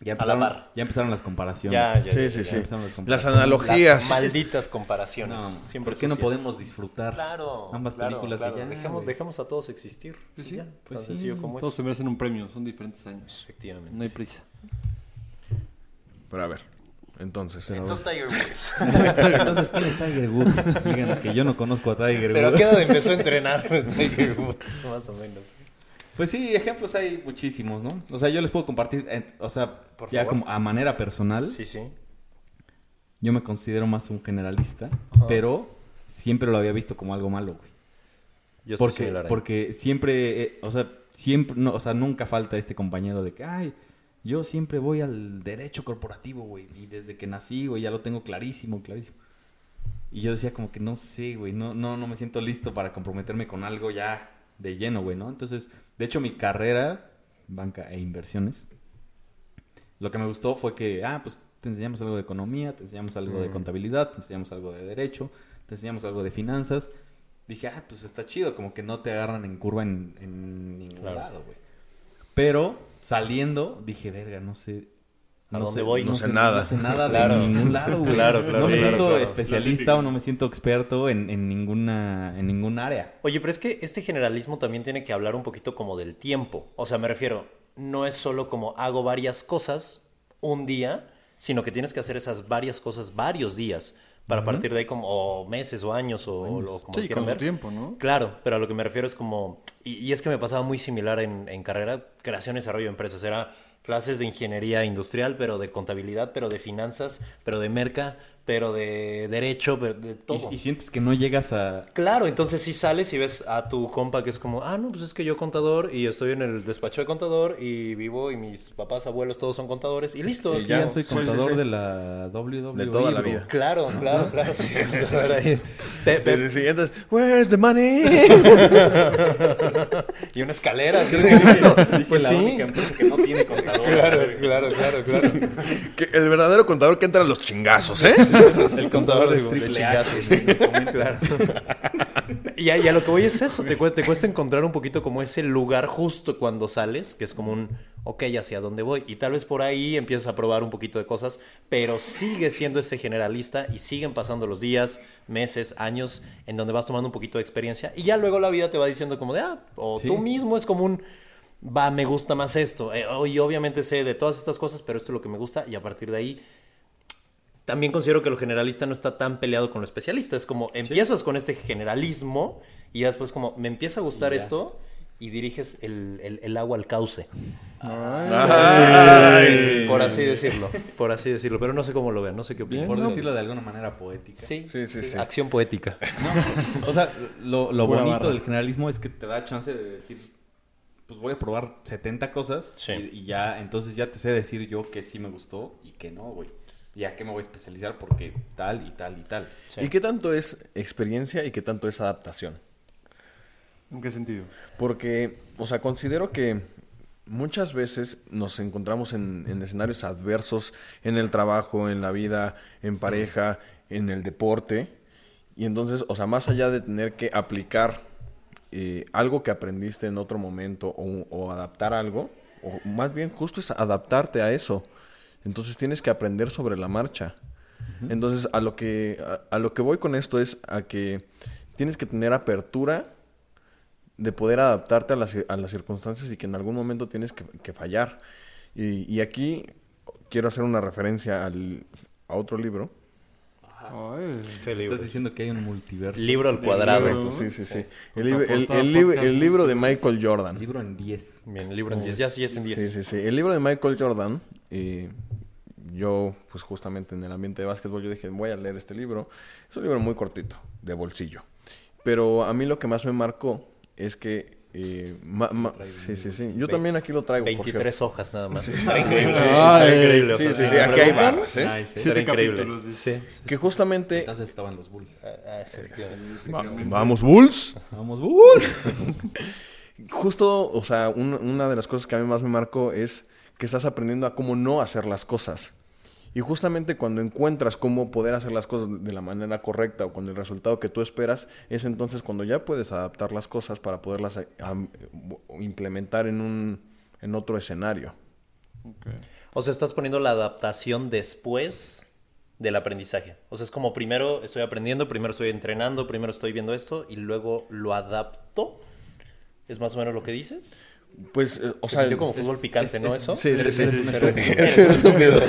Ya A la empezaron, par. ya empezaron las comparaciones. Ya, ya, Sí, ya, sí, ya. sí. empezaron las Las analogías. Las malditas comparaciones. No, Siempre ¿por qué no sucias. podemos disfrutar Claro. ambas claro, películas claro. y ya, Dejemos, dejemos a todos existir. Pues sí. Ya, Pues sí, sencillo como Todos es. se merecen un premio, son diferentes años. Efectivamente. No hay prisa. Pero a ver, entonces. Entonces Tiger Woods. Entonces, ¿quién es Tiger Woods? Digan que yo no conozco a Tiger Pero ¿a Woods. qué edad empezó a entrenar Tiger Woods? Más o menos. Pues sí, ejemplos hay muchísimos, ¿no? O sea, yo les puedo compartir, eh, o sea, Por ya favor. como a manera personal, Sí, sí. yo me considero más un generalista, Ajá. pero siempre lo había visto como algo malo, güey. Yo soy Porque, similar ahí. porque siempre, eh, o sea, siempre, no, o sea, nunca falta este compañero de que, ay, yo siempre voy al derecho corporativo, güey, y desde que nací, güey, ya lo tengo clarísimo, clarísimo. Y yo decía como que no sé, güey, no, no, no me siento listo para comprometerme con algo ya de lleno, güey, ¿no? Entonces, de hecho, mi carrera, banca e inversiones, lo que me gustó fue que, ah, pues te enseñamos algo de economía, te enseñamos algo de Mm. contabilidad, te enseñamos algo de derecho, te enseñamos algo de finanzas. Dije, ah, pues está chido, como que no te agarran en curva en, en ningún Claro. lado, güey. Pero saliendo, dije, verga, no sé. ¿A dónde voy? No sé nada. No sé nada Claro. de ningún lado, güey. Claro, claro, No me claro, siento claro. especialista o no me siento experto en, en ninguna en ningún área. Oye, pero es que este generalismo también tiene que hablar un poquito como del tiempo. O sea, me refiero, no es solo como hago varias cosas un día, sino que tienes que hacer esas varias cosas varios días para partir de ahí como o meses o años o, lo como Sí, quieran con ver. su tiempo, ¿no? Claro, pero a lo que me refiero es como, y, y es que me pasaba muy similar en, en carrera, creación y desarrollo de empresas, era clases de ingeniería industrial, pero de contabilidad, pero de finanzas, pero de merca, pero de derecho, pero de todo. Y, y sientes que no llegas a... Claro, entonces si sales y ves a tu compa que es como, ah, no, pues es que yo contador y estoy en el despacho de contador y vivo y mis papás, abuelos, todos son contadores y listo. Y Ya, soy Sí, sí, contador sí. de la WWE. De toda la vida. Claro, claro, claro, sí, contador ahí. Pe- Sí, pe- sí, sí. Entonces, where's the money? y una escalera, ¿sí? Pues la sí. única empresa que no tiene contador. Claro, claro, claro, claro. Que el verdadero contador que entra a los chingazos, ¿eh? El contador de de triple comenta. Claro. Y a, y a lo que voy es eso, te cuesta, te cuesta encontrar un poquito como ese lugar justo cuando sales, que es como un, ok, hacia dónde voy. Y tal vez por ahí empiezas a probar un poquito de cosas, pero sigues siendo ese generalista y siguen pasando los días, meses, años, en donde vas tomando un poquito de experiencia y ya luego la vida te va diciendo como de, ah, o Sí. tú mismo es como un, va, me gusta más esto. Eh, y obviamente sé de todas estas cosas, pero esto es lo que me gusta y a partir de ahí también considero que lo generalista no está tan peleado con lo especialista. Es como empiezas con este generalismo y ya después como me empieza a gustar Y esto y diriges el, el- el agua al cauce. Ay. Por así decirlo. Por así decirlo. Pero no sé cómo lo ven, no sé qué opinan. Por No, decirlo de alguna manera poética. Sí, Sí, sí, sí. Acción poética. No, o sea, lo, lo bonito barra. del generalismo es que te da chance de decir, pues voy a probar 70 cosas Sí. y, y ya, entonces ya te sé decir yo que sí me gustó y que no, güey. Y a qué me voy a especializar porque tal y tal y tal. Sí. ¿Y qué tanto es experiencia y qué tanto es adaptación? ¿En qué sentido? Porque, o sea, considero que muchas veces nos encontramos en, en escenarios adversos en el trabajo, en la vida, en pareja, en el deporte. Y entonces, o sea, más allá de tener que aplicar eh, algo que aprendiste en otro momento o, o adaptar algo, o más bien justo es adaptarte a eso. Entonces tienes que aprender sobre la marcha. Entonces a lo que a, a lo que voy con esto es a que tienes que tener apertura de poder adaptarte a las, a las circunstancias y que en algún momento tienes que, que fallar. Y, y aquí quiero hacer una referencia al, a otro libro. Ay, ¿Qué libro? Estás diciendo que hay un multiverso. Libro al cuadrado. libro. Correcto, sí, sí, sí. Foto- El, libro- el- el el libro de Michael Jordan. Libro en 10. Bien, libro en 10. Ya sí es en 10. Sí, sí, sí. El libro de Michael Jordan, eh, yo, pues justamente en el ambiente de básquetbol, yo dije, voy a leer este libro. Es un libro muy cortito, de bolsillo. Pero a mí lo que más me marcó es que... eh, ma- ma- sí, sí, sí. Yo también aquí lo traigo, por 23 cierto. hojas nada más. Está increíble. Sí, Sí, sí, sí. increíble. Sí, sí, sí, aquí hay barras, ¿eh? Siete increíble. Sí, sí, Que justamente... Entonces estaban los Bulls. Ah. Va- vamos, Bulls. Vamos, Bulls. Justo, o sea, un- una de las cosas que a mí más me marcó es que estás aprendiendo a cómo no hacer las cosas. Y justamente cuando encuentras cómo poder hacer las cosas de la manera correcta o con el resultado que tú esperas, es entonces cuando ya puedes adaptar las cosas para poderlas eh, implementar en un en otro escenario. ok. O sea, estás poniendo la adaptación después del aprendizaje. O sea, es como primero estoy aprendiendo, primero estoy entrenando, primero estoy viendo esto y luego lo adapto. ¿Es más o menos lo que dices? Pues, eh, o Se sea, sintió como fútbol picante, ¿no? Eso. sí, sí, sí. Pero-.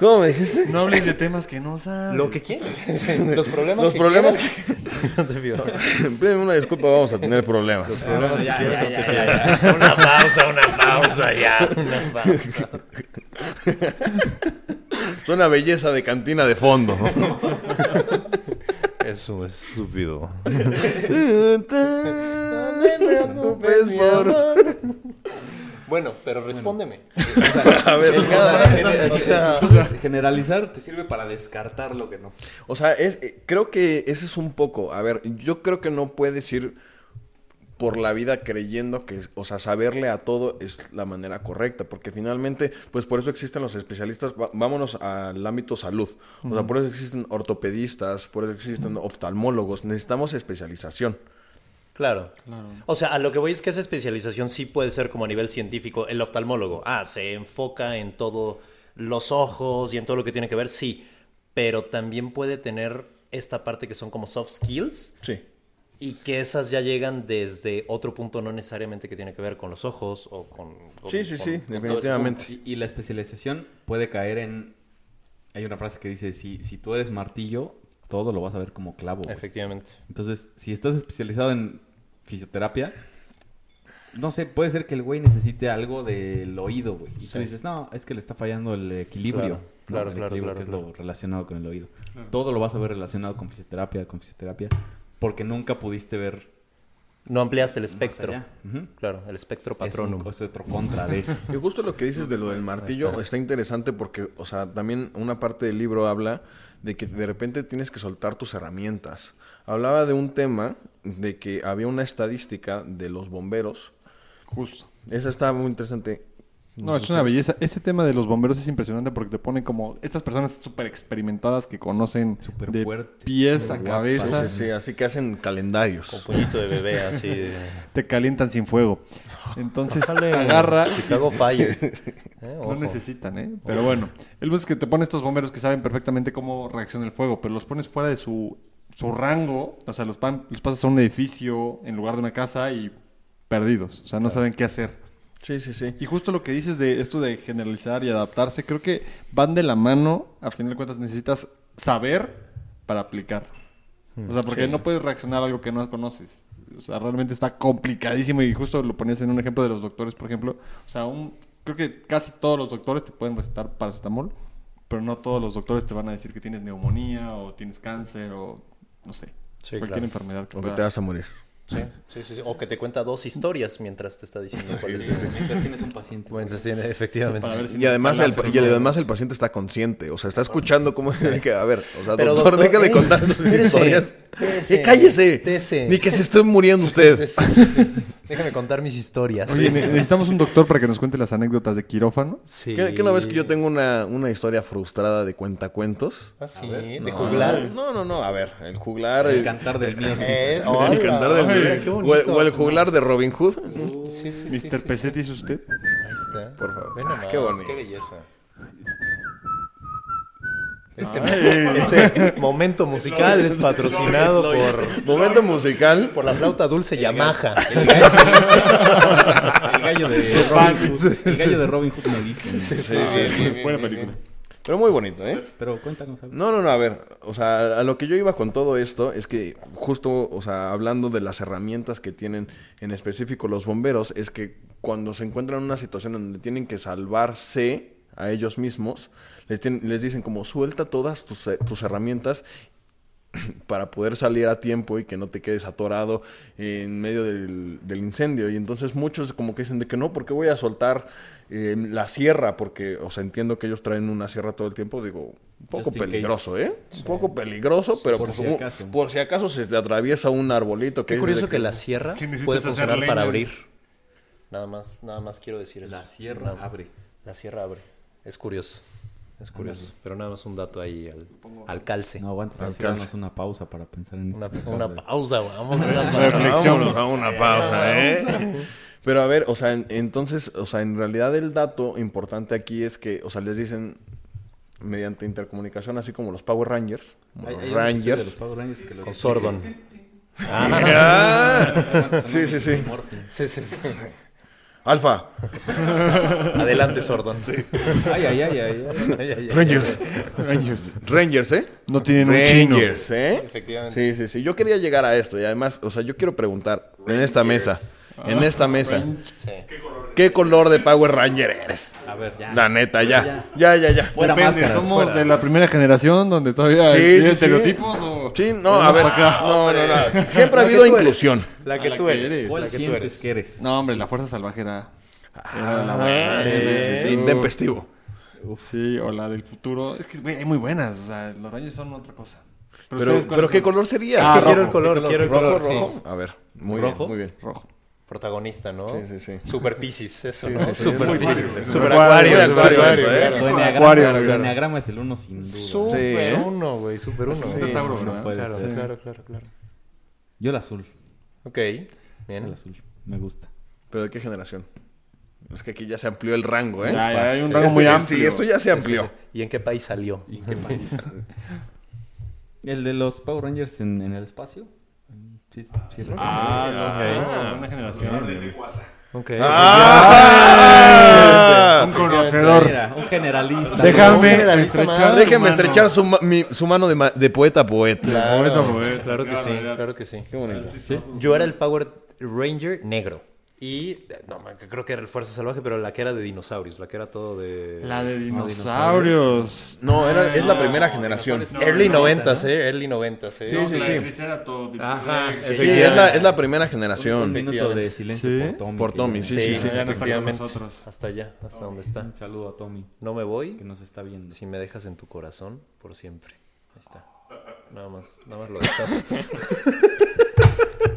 ¿Cómo me dijiste? No hables de temas que no sabes. Lo que quieras. Los problemas Los que problemas quieras. No te pido. Pídeme una disculpa, vamos a tener problemas. Problemas ya, ya, ya, ya, pido. Una pausa, una pausa, ya. Una pausa. Suena belleza de cantina de fondo. Eso es estúpido. No te preocupes por... Bueno, pero respóndeme. A ver, O sea, Entonces, generalizar te sirve para descartar lo que no. O sea, es, eh, creo que ese es un poco. A ver, yo creo que no puedes ir por la vida creyendo que, o sea, saberle a todo es la manera correcta, porque finalmente, pues por eso existen los especialistas, Va- vámonos al ámbito salud, o sea, por eso existen ortopedistas, por eso existen oftalmólogos, necesitamos especialización. Claro. Claro. O sea, a lo que voy es que esa especialización sí puede ser como a nivel científico. El oftalmólogo, ah, se enfoca en todo los ojos y en todo lo que tiene que ver, sí. Pero también puede tener esta parte que son como soft skills Sí. y que esas ya llegan desde otro punto, no necesariamente que tiene que ver con los ojos o con... con- Sí, sí, con- sí, con definitivamente. Y, y la especialización puede caer en... Hay una frase que dice, si, si tú eres martillo, todo lo vas a ver como clavo. güey. Efectivamente. Entonces, si estás especializado en fisioterapia, no sé, puede ser que el güey necesite algo del oído, güey. Y tú dices, no, es que le está fallando el equilibrio. Claro, ¿no? claro, El claro, equilibrio, claro, que es lo relacionado con el oído. Todo lo vas a ver relacionado con fisioterapia, con fisioterapia, porque nunca pudiste ver No ampliaste el espectro. Claro, el espectro patronum. es otro contra de... Y justo lo que dices de lo del martillo está interesante porque, o sea, también una parte del libro habla de que de repente tienes que soltar tus herramientas. Hablaba de un tema de que había una estadística de los bomberos. Justo. Esa está muy interesante. No, es una belleza. Ese tema de los bomberos es impresionante porque te ponen como estas personas súper experimentadas que conocen Súper de fuerte, pies a cabeza, Sí, sí, sí, así que hacen Con calendarios. puñito de bebé así. de- te calientan sin fuego. Entonces agarra Chicago Fire. Eh, No necesitan, ¿eh? Pero bueno, el punto es que te ponen estos bomberos que saben perfectamente cómo reacciona el fuego, pero los pones fuera de su, su rango, o sea, los, pan- los pasas a un edificio en lugar de una casa y perdidos, o sea, no saben qué hacer. Sí, sí, sí. Y justo lo que dices de esto de generalizar y adaptarse, creo que van de la mano, a final de cuentas necesitas saber para aplicar. O sea, porque Sí. no puedes reaccionar a algo que no conoces. O sea, realmente está complicadísimo y justo lo ponías en un ejemplo de los doctores, por ejemplo. O sea, un, creo que casi todos los doctores te pueden recetar paracetamol, pero no todos los doctores te van a decir que tienes neumonía o tienes cáncer o no sé, Sí, cualquier claro. enfermedad. que O que pueda- te vas a morir. Sí, sí, sí, sí. O que te cuenta dos historias mientras te está diciendo cuál es. Mientras tienes un paciente. Mientras tiene, efectivamente. Si Y además, el, y además el paciente está consciente, o sea, está escuchando cómo tiene que... A ver, o sea, Pero, doctor, doctor, deja de ey, contar sus espérese, historias. espérese, Eh, ¡Cállese! espérese. Ni que se esté muriendo Sí, usted. sí, sí, sí. Déjame contar mis historias. Oye, ne- necesitamos un doctor para que nos cuente las anécdotas de quirófano. Sí. ¿Qué, qué no ves que yo tengo una, una historia frustrada de cuentacuentos? Ah, sí, ver, de No, juglar. No, no, no, a ver, el juglar... El el- cantar del mío. Eh, el hola. cantar del Ay, mira, qué O el, bonito. o el juglar de Robin Hood. Sí, sí, sí, Mr. sí. Pesetti, ¿es usted? Ahí está. Por favor. Ve nomás, Qué bonito. Qué belleza. Este, este momento musical es patrocinado por, Momento musical. por la flauta dulce Yamaha. El gallo de Robin Hood. El gallo de Robin Hood me dice. Sí, sí, sí. Buena película. Pero muy bonito, ¿eh? Pero cuéntanos algo. No, no, no, a ver, o sea, a lo que yo iba con todo esto es que justo, o sea, hablando de las herramientas que tienen en específico los bomberos, es que cuando se encuentran en una situación en donde tienen que salvarse a ellos mismos, les, tien- les dicen como suelta todas tus, eh, tus herramientas para poder salir a tiempo y que no te quedes atorado en medio del, del incendio. Y entonces muchos como que dicen de que no, porque voy a soltar eh, la sierra? Porque, o sea, entiendo que ellos traen una sierra todo el tiempo. Digo, un poco peligroso, ¿eh? Un poco peligroso, pero Por pues, si como- acaso. por si acaso se te atraviesa un arbolito. Que Qué curioso que la sierra ¿Qué necesitas puede funcionar para abrir. Nada más, nada más quiero decir eso. La sierra Nada- abre. La sierra abre. Es curioso. Es curioso. Pero nada más un dato ahí al, al calce. No aguanta, a darnos una pausa para pensar en Una, esto. una pausa, vamos. Una Vámonos a una pausa, ¿eh? Pero a ver, o sea, en- entonces, o sea, en realidad el dato importante aquí es que, o sea, les dicen mediante intercomunicación, así como los Power Rangers, como Hay- los hay Rangers. los Power Rangers que lo Con. Sordon. Ah, sí, sí, sí. Sí, sí, sí. Alfa, Adelante, Sordon. Ay, ay, ay, ay. Rangers, Rangers. Rangers, ¿eh? No tienen un chino. Rangers, ¿eh? Efectivamente. Sí, sí, sí. Yo quería llegar a esto y además, o sea, yo quiero preguntar en esta mesa, en esta mesa, Sí. ¿qué color de Power Ranger eres? A ver, ya. La neta, ya, ya, ya, ya. Fuera Depende, máscara. ¿somos fuera. de la primera generación donde todavía Sí, hay sí, sí. estereotipos o...? Sí, no, a ver, no, no, no. Siempre ha La que habido inclusión. La que la tú que eres. eres. ¿Cuál La que tú eres. que eres? No, hombre, la fuerza salvaje era... Ah, sí, sí, sí, intempestivo. Sí, o la del futuro. Es que, güey, hay muy buenas. O sea, los rayos son otra cosa. Pero, pero ¿cuáles ¿qué color sería? Es que Ah, quiero el rojo. color, quiero el ¿Rojo, color. rojo? sí. A ver, muy ¿Rojo? bien, muy bien. Rojo. Protagonista, ¿no? Sí, sí, sí. Super Piscis, eso, Sí, ¿no? sí, sí, Super. Piscis. Super Acuario. acuario, Super acuario, Acuario. Su ¿eh? enneagrama, su claro. enneagrama es el uno sin duda. Super Sí, ¿eh? uno, güey, super uno. un Sí, Tauro, sí, puede Claro, ser. claro, claro, claro. Yo el azul. Ok, El bien. azul. Me gusta. ¿Pero de qué generación? Es que aquí ya se amplió el rango, ¿eh? Ya, ya hay un Sí, rango este- muy Sí, amplio. esto ya se amplió. ¿Y en qué país salió? ¿Y qué país? el de los Power Rangers en, en el espacio. Sí, sí. Ah, no, buena generación. Ok. ¡Ah! Un conocedor. Mira, un generalista. Déjame estrechar. Déjeme estrechar su, ma- mi- su mano de, ma- de poeta a poeta. Claro, Poeta, poeta, claro que claro, sí, claro que sí. Qué bonito. Yo era el Power Ranger negro. Y, no, man, creo que era el Fuerza Salvaje, pero la que era de dinosaurios, la que era todo de... La de dinosaurios. No, era, es la primera generación. Early 90 eh, early 90 eh. Sí, sí, sí. Triceratops. Ajá, T-Rex. Sí, es la, es la primera Un generación. minuto de silencio Sí. por Tommy. Por Tommy, sí, sí, sí. Efectivamente. nosotros. Hasta allá, hasta donde está. Un saludo a Tommy, No me voy que nos está viendo. si me dejas en tu corazón por siempre. Ahí está. Nada más, nada más lo destapo.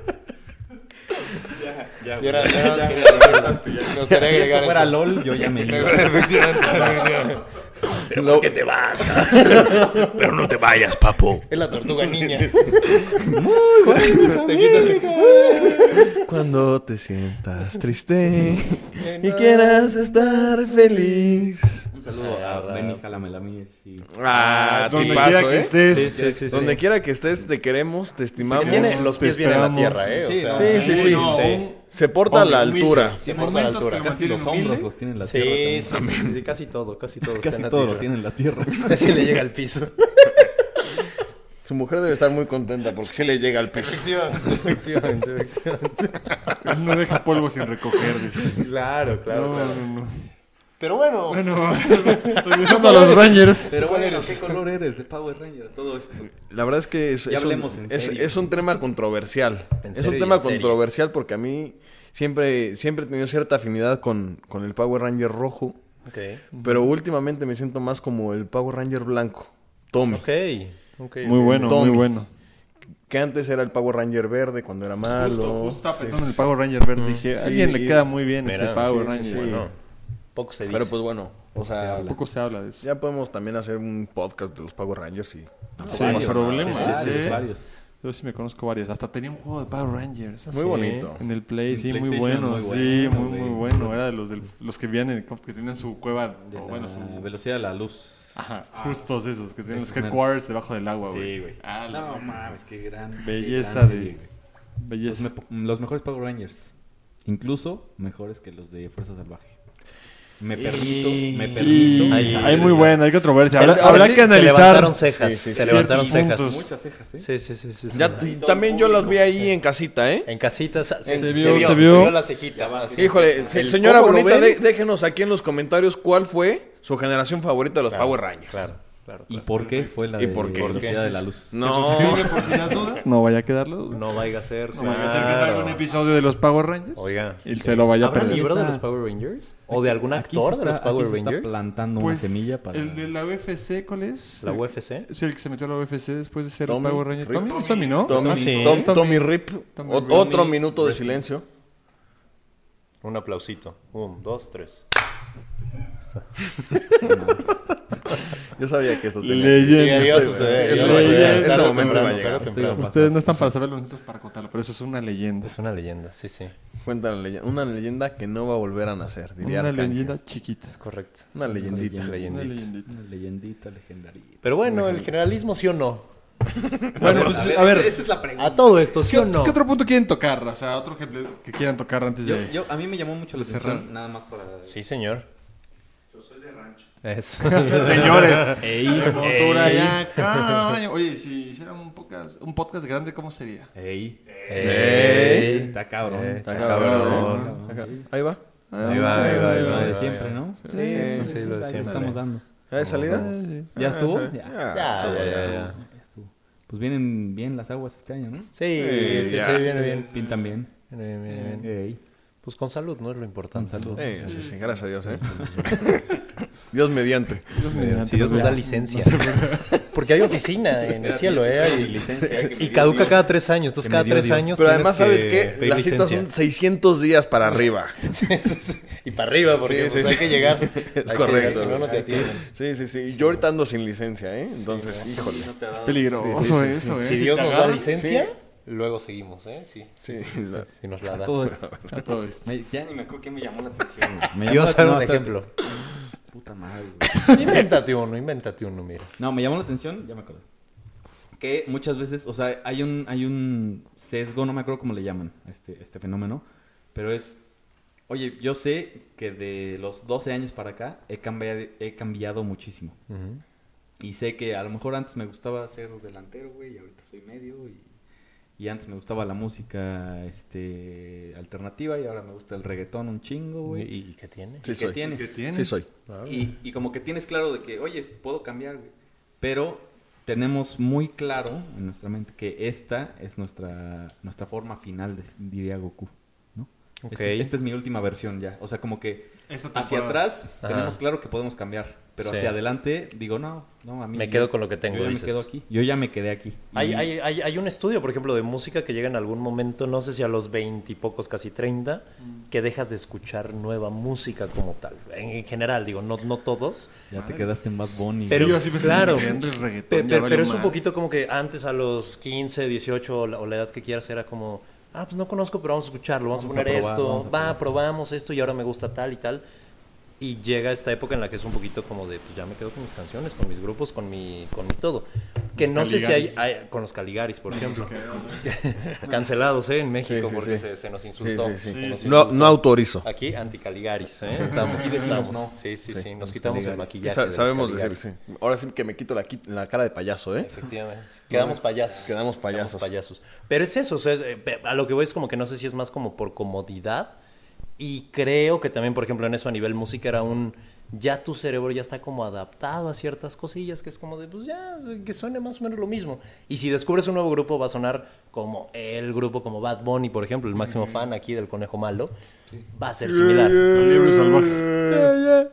Ya, Y ahora, nada más quería decirlo. Me gustaría Si esto fuera eso. LOL, yo ya me iba. Efectivamente, efectivamente. Lo- ¿Qué te vas? Pero no te vayas, papo. Es la tortuga niña. Te quitas Cuando te sientas triste y quieras estar feliz. Un saludo a Benny Calamelamies y Ah, Donde tipazo, quiera que ¿eh? estés. Sí, sí, sí. sí. Donde quiera que estés, te queremos, te estimamos. Tiene los pies bien en la tierra, ¿eh? O Sí, sea, Sí, sí, sí. no, sí. Se porta a la altura. Sí, En por la altura. casi los hombros los tiene en la Sí, tierra. sí, sí, sí, sí, casi todo, casi todo está en Casi la todo lo tierra. tiene en la tierra. Así le llega al piso. Su mujer debe estar muy contenta porque sí le llega al piso. Efectivamente, efectivamente, efectivamente. Él no deja polvo sin recoger. dice. Claro, claro, No, claro. no, no. Pero bueno, Bueno, regresando a los Rangers. Pero ¿Cuál bueno, eres? ¿qué color eres de Power Ranger? Todo esto. La verdad es que es, Ya es un, en es- serio. es un tema controversial. En Es un tema serio. controversial porque a mí siempre, siempre he tenido cierta afinidad con, con el Power Ranger rojo. ok, Pero últimamente me siento más como el Power Ranger blanco. Tommy. ok, ok. Muy bueno, Tommy. muy bueno. Que antes era el Power Ranger verde cuando era malo. Justo, justo estaba Sí. pensando en el Power Ranger verde. Dije, a Sí, alguien le queda muy bien Mira, ese Power sí, sí, Ranger. sí. Bueno, poco se dice. Pero pues bueno, o sea, Poco se habla de eso. ya podemos también hacer un podcast de los Power Rangers y Sí, pasa nada. problema. Varios, sí. varios. Yo sí me conozco varias. Hasta tenía un juego de Power Rangers. Muy bonito. En el Play, En sí, muy bueno. muy sí, muy, muy bueno. Era de los, del- los que vivían que tenían su cueva. De o la bueno, su... velocidad de la luz. Ajá, justos esos, que tienen los headquarters debajo del agua, güey. Sí, güey. Ah, la- No mames, qué gran. Belleza qué gran de- serie. Los, Belleza. me- los mejores Power Rangers. Incluso mejores que los de Fuerza Salvaje. Me permito, me Y permito. Ay, hay muy buena, hay controversia. Se- Habrá, habrá sí, que Se analizar. levantaron cejas. Sí, sí, se levantaron cejas. puntos. Muchas cejas, ¿eh? Sí, sí, sí, sí. sí. Ya, también yo los vi ahí en casita, ¿eh? En casitas se, Se vio, se vio. la cejita. así. Híjole, se- señora bonita, de- déjenos aquí en los comentarios cuál fue su generación favorita de los Claro, Power Rangers. Claro, claro. ¿Y por qué fue la ¿Y de por qué? velocidad de la luz? No, por si las dudas. No vaya a quedar la duda. No vaya a ser. No vaya a ser que claro. salga un episodio de los Power Rangers. Oiga. Y se lo vaya a ¿Habrá perder. libro de los Power Rangers? ¿O de algún actor de los Power se está Rangers? plantando Pues una semilla para... el de la UFC, ¿cuál es? ¿La UFC? Es el que se metió a la UFC después de ser Tommy, Power Ranger. Rip. Tommy, ¿no? Tommy, Sí. Tom- Tommy. Tommy Rip, otro Tommy minuto de Rip. silencio. Un aplausito. Un, dos, tres. Yo sabía que esto tenía. Leyenda. Iba a Este- suceder, este- a momento va a llegar. Ustedes no están para saberlo, nosotros para contarlo, pero eso es una leyenda. Es una leyenda, sí, sí. Cuenta la leyenda. Una leyenda que no va a volver a nacer, diría Una Arcángel. leyenda chiquita. Es correcto. Una leyendita. Una Una leyendita. leyendita. Una leyendita legendaria. Pero bueno, el generalismo sí o no. Bueno, pues, a ver, esa es la pregunta. A todo esto, sí ¿qué, o no. qué otro punto quieren tocar? O sea, otro ejemplo que quieran tocar antes Yo, de... yo- a mí me llamó mucho la de atención, cerrar. nada más para... Sí, señor. Yo soy de rancho. Eso. Señores, Ey, de montura ey. ya. Oye, si hiciéramos un podcast, un podcast grande, ¿cómo sería? Ey, Ey. está cabrón. Está cabrón. Ahí va. Ahí va, ahí va, ahí Lo va, de ahí va. siempre, ¿no? Sí, sí, lo de siempre. estamos dando. ¿Ya de salida? ¿Ya Ah, estuvo? sí. Ya. Ya, Ya, estuvo, ya, ya ya, estuvo. ya. Ya estuvo. Pues vienen bien las aguas este año, ¿no? Sí, sí, sí, ya. viene bien. Pintan bien. Viene bien, viene bien. Ey, Pues con salud, ¿no? Es lo importante. con salud. Sí, sí, gracias a Dios, ¿eh? Dios mediante. Dios mediante, Si Dios nos da licencia. Porque hay oficina en el cielo, ¿eh? Hay- Y caduca cada tres años. Entonces, cada tres Dios. años. Pero además, ¿sabes que qué? Las citas son 600 días para arriba. y para arriba, porque Sí, pues, sí, hay sí. que llegar. Es Hay correcto. si no, no te atienden. Sí, sí, sí. Yo ahorita ando sin licencia, ¿eh? Entonces, híjole. Es peligroso eso, ¿eh? Si Dios nos da licencia, luego seguimos, ¿eh? Sí. Sí, Sí, la- Si nos la da. Todo esto. A todo esto. Me- ya ni me acuerdo qué me llamó la atención. Me la- a dar un ejemplo. Puta madre, güey. Invéntate uno, invéntate uno, mira. No, me llamó la atención, ya me acuerdo. Que muchas veces, o sea, hay un, hay un sesgo, no me acuerdo cómo le llaman a este, este fenómeno, pero es, oye, yo sé que de los 12 años para acá he cambiado, he cambiado muchísimo. Y sé que a lo mejor antes me gustaba ser delantero, güey, y ahorita soy medio. Y, y antes me gustaba la música este, alternativa y ahora me gusta el reggaetón un chingo, güey. ¿Y, y qué tiene? Sí ¿Y qué soy. tiene? ¿Qué tiene? Sí soy. Y, y como que tienes claro de que, oye, puedo cambiar, güey. Pero tenemos muy claro en nuestra mente que esta es nuestra, nuestra forma final, de, diría Goku, ¿no? Ok. Esta es- esta es mi última versión ya. O sea, como que hacia atrás Ajá. tenemos claro que podemos cambiar. Pero Sí. hacia adelante digo, no, no, a mí... Me yo- quedo con lo que tengo, Yo ya dices. me quedo aquí. Yo ya me quedé aquí. Hay, Y- hay, hay, hay un estudio, por ejemplo, de música que llega en algún momento, no sé si a los veintipocos, casi treinta, que dejas de escuchar nueva música como tal. En, en general, digo, no, no todos. Ya te quedaste en Bad Bunny. Pero- Sí, yo así me estoy claro. el reggaetón, Pe- pero es un poquito como que antes a los 15, 18 o la, o la edad que quieras era como, ah, pues no conozco, pero vamos a escucharlo, vamos, Vamos a a poner probar, esto, a va, probar. probamos esto y ahora me gusta tal y tal. Y llega esta época en la que es un poquito como de, pues ya me quedo con mis canciones, con mis grupos, con mi, con mi todo. Que Los no sé si hay, con los Caligaris, por ejemplo. Cancelados, ¿eh? En México, Sí, sí, porque sí. Se, se nos insultó. sí, sí. se nos No, insultó. no autorizo. Aquí, anticaligaris, ¿eh? Estamos, estamos. no. Sí, sí, sí. Nos quitamos el maquillaje. Sa- de los sabemos decir, sí. Ahora sí que me quito la, la cara de payaso, ¿eh? Efectivamente. Quedamos payasos. Quedamos payasos. payasos. Pero es eso, o sea, es, eh, a lo que voy es como que no sé si es más como por comodidad. Y creo que también, por ejemplo, en eso a nivel música era un... Ya tu cerebro ya está como adaptado a ciertas cosillas que es como de, pues ya, que suene más o menos lo mismo. Y si descubres un nuevo grupo va a sonar como el grupo, como Bad Bunny, por ejemplo, el máximo fan aquí del Conejo Malo. Va a ser similar. Libre y salvaje.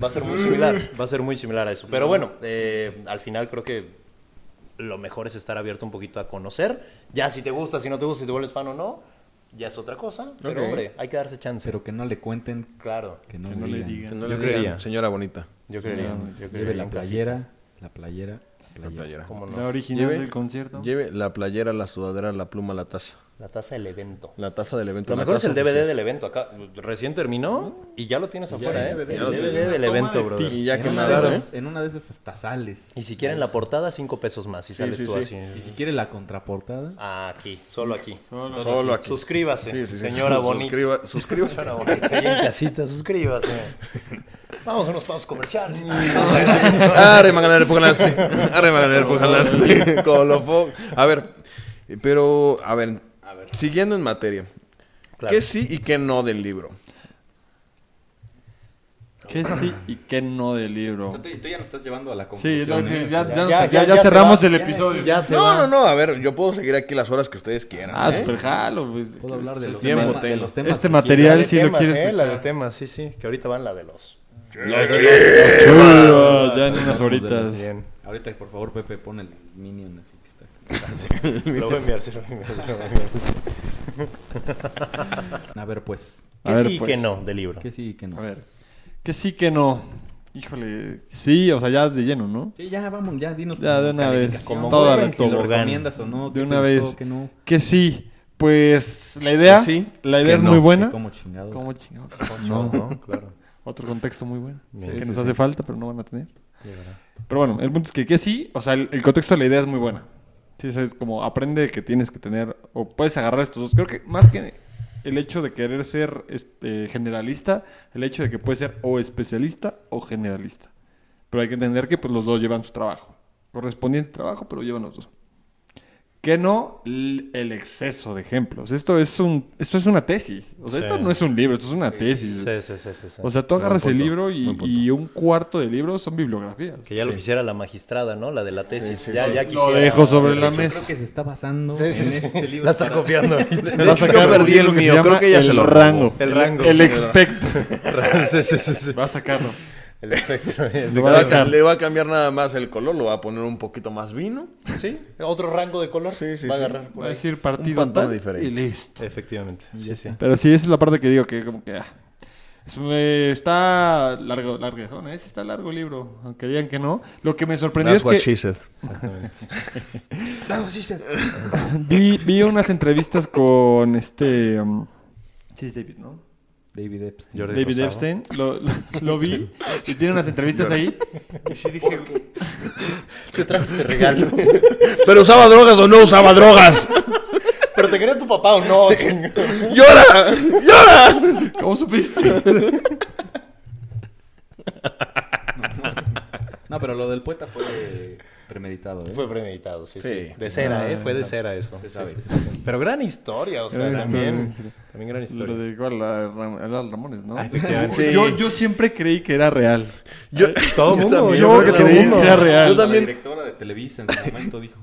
Va a ser muy similar, va a ser muy similar a eso. Pero bueno, eh, al final creo que lo mejor es estar abierto un poquito a conocer. Ya si te gusta, si no te gusta, si te vuelves fan o no, ya es otra cosa. Pero hombre, hay que darse chance. Pero que no le cuenten, claro, que no, Que le, no le digan. digan. Que no Yo le creería. señora bonita. yo creería. No, yo lleve la playera, la playera. La playera. ¿Cómo La no? original Lleve- del concierto. Lleve la playera, la sudadera, la pluma, la taza. La taza del evento. La taza del evento. Lo mejor es el DVD oficial. del evento. Acá recién terminó y ya lo tienes afuera, ¿eh? DVD. El DVD del evento, bro. Y ya en, que una nada, ¿eh? en una de esas hasta sales. Y si quieren la portada, cinco pesos más. Si sales sí, tú sí. así. Y si quiere la contraportada, Aquí, solo aquí. Solo aquí. Suscríbase, Sí, sí, sí. señora Sus- bonita. suscriba- suscriba- Señora bonita, ahí en casita, suscríbase. Vamos a unos pagos comerciales. Arre, maganar, póngalas. Arre, maganar, fo- A ver, pero, a ver, siguiendo en materia. Claro. ¿Qué sí y qué no del libro? ¿Qué sí y qué no del libro? O sea, tú, tú ya nos estás llevando a la Sí, conclusión. no, sí, ¿eh? ya, O sea, ya, ya- ya- ya- ya ya se cerramos va. el episodio. ya se No, va. no, no, a ver, yo puedo seguir aquí las horas que ustedes quieran. Ah, ¿eh? super jalo. pues. Puedo hablar de los, Tiempo temas, de tengo. los temas Este material- La de si lo temas, quieres ¿eh? La de temas, sí, sí. Que ahorita van la de los. Chivas, ya en unas horitas. Ahorita, por favor, Pepe, pon el Minion así. Lo voy a enviar, sí, lo voy a enviar, lo voy a enviar. A ver, pues. A ¿Qué ver, sí y pues. qué no del libro? Que sí y que no. A ver. Que sí, que no. Híjole. Sí, o sea, ya de lleno, ¿no? Sí, ya, vamos, ya, dinos. Ya, de una vez. Como Toda la Si lo recomiendas o no. De una gustó, vez. qué no. Que sí. Pues la idea. Que sí, la que idea es no. muy buena. Como chingados. ¿Cómo chingados? No, No. no, claro. Otro contexto muy bueno. Que Sí, nos sí, hace falta, pero no van a tener. Pero bueno, el punto es que, que sí, o sea, el, el contexto de la idea es muy buena. Sí, es como aprende que tienes que tener, o puedes agarrar estos dos. Creo que más que el hecho de querer ser este, generalista, el hecho de que puedes ser o especialista o generalista. Pero hay que entender que pues, los dos llevan su trabajo. Correspondiente trabajo, pero llevan los dos. Que no l- el exceso de ejemplos. Esto es un esto es una tesis. O sea, Sí. esto no es un libro, esto es una tesis. Sí, sí, sí, sí, sí. O sea, tú agarras el libro y, y un cuarto de libro son bibliografías. que ya lo quisiera la magistrada, ¿no? La de la tesis. Sí, sí, ya, sí. ya Lo quisiera. dejo sobre la Yo mesa. creo que se está basando Sí, sí, en este libro. La está para- copiando. De hecho, yo perdí el mío, creo que ya el se lo rango. El rango. El espectro. sí, sí, sí, sí. Va a sacarlo. El espectro. Le va a le va a cambiar nada más el color, lo va a poner un poquito más vino. Sí, otro rango de color. Sí, sí, Va a sí. agarrar por Va a decir partido Un tal diferente. y listo. Efectivamente. Sí, sí. Pero sí, esa es la parte que digo que como que... ah, es- está largo, largo, ¿no? Ese está largo el libro, aunque digan que no. Lo que me sorprendió That's what es que she said. vi, vi unas entrevistas con este... um, David, ¿no? David Epstein. Jordi David Rosado. Epstein, lo, lo- lo vi y tiene unas entrevistas ahí. Y sí dije, Te trajo este regalo. ¿Pero usaba drogas o no usaba drogas? Pero te quería tu papá o no? ¡Llora! ¡Llora! ¿cómo supiste? No, pero lo del poeta fue premeditado, ¿eh? Fue premeditado, sí, sí. Sí. De cera, Ah, ¿eh? Fue de cera eso. Se Sí, sabe. sí, sí, sí. Pero gran historia, o sea, Gran también. historia, sí. También gran Lo historia. dedicó a la, a la Ramones, ¿no? Ah. Sí. Yo, yo siempre creí que era real. Yo, Todo yo mundo, también, yo creo que todo creí mundo. que era real. Yo La también. directora de Televisa en su momento dijo.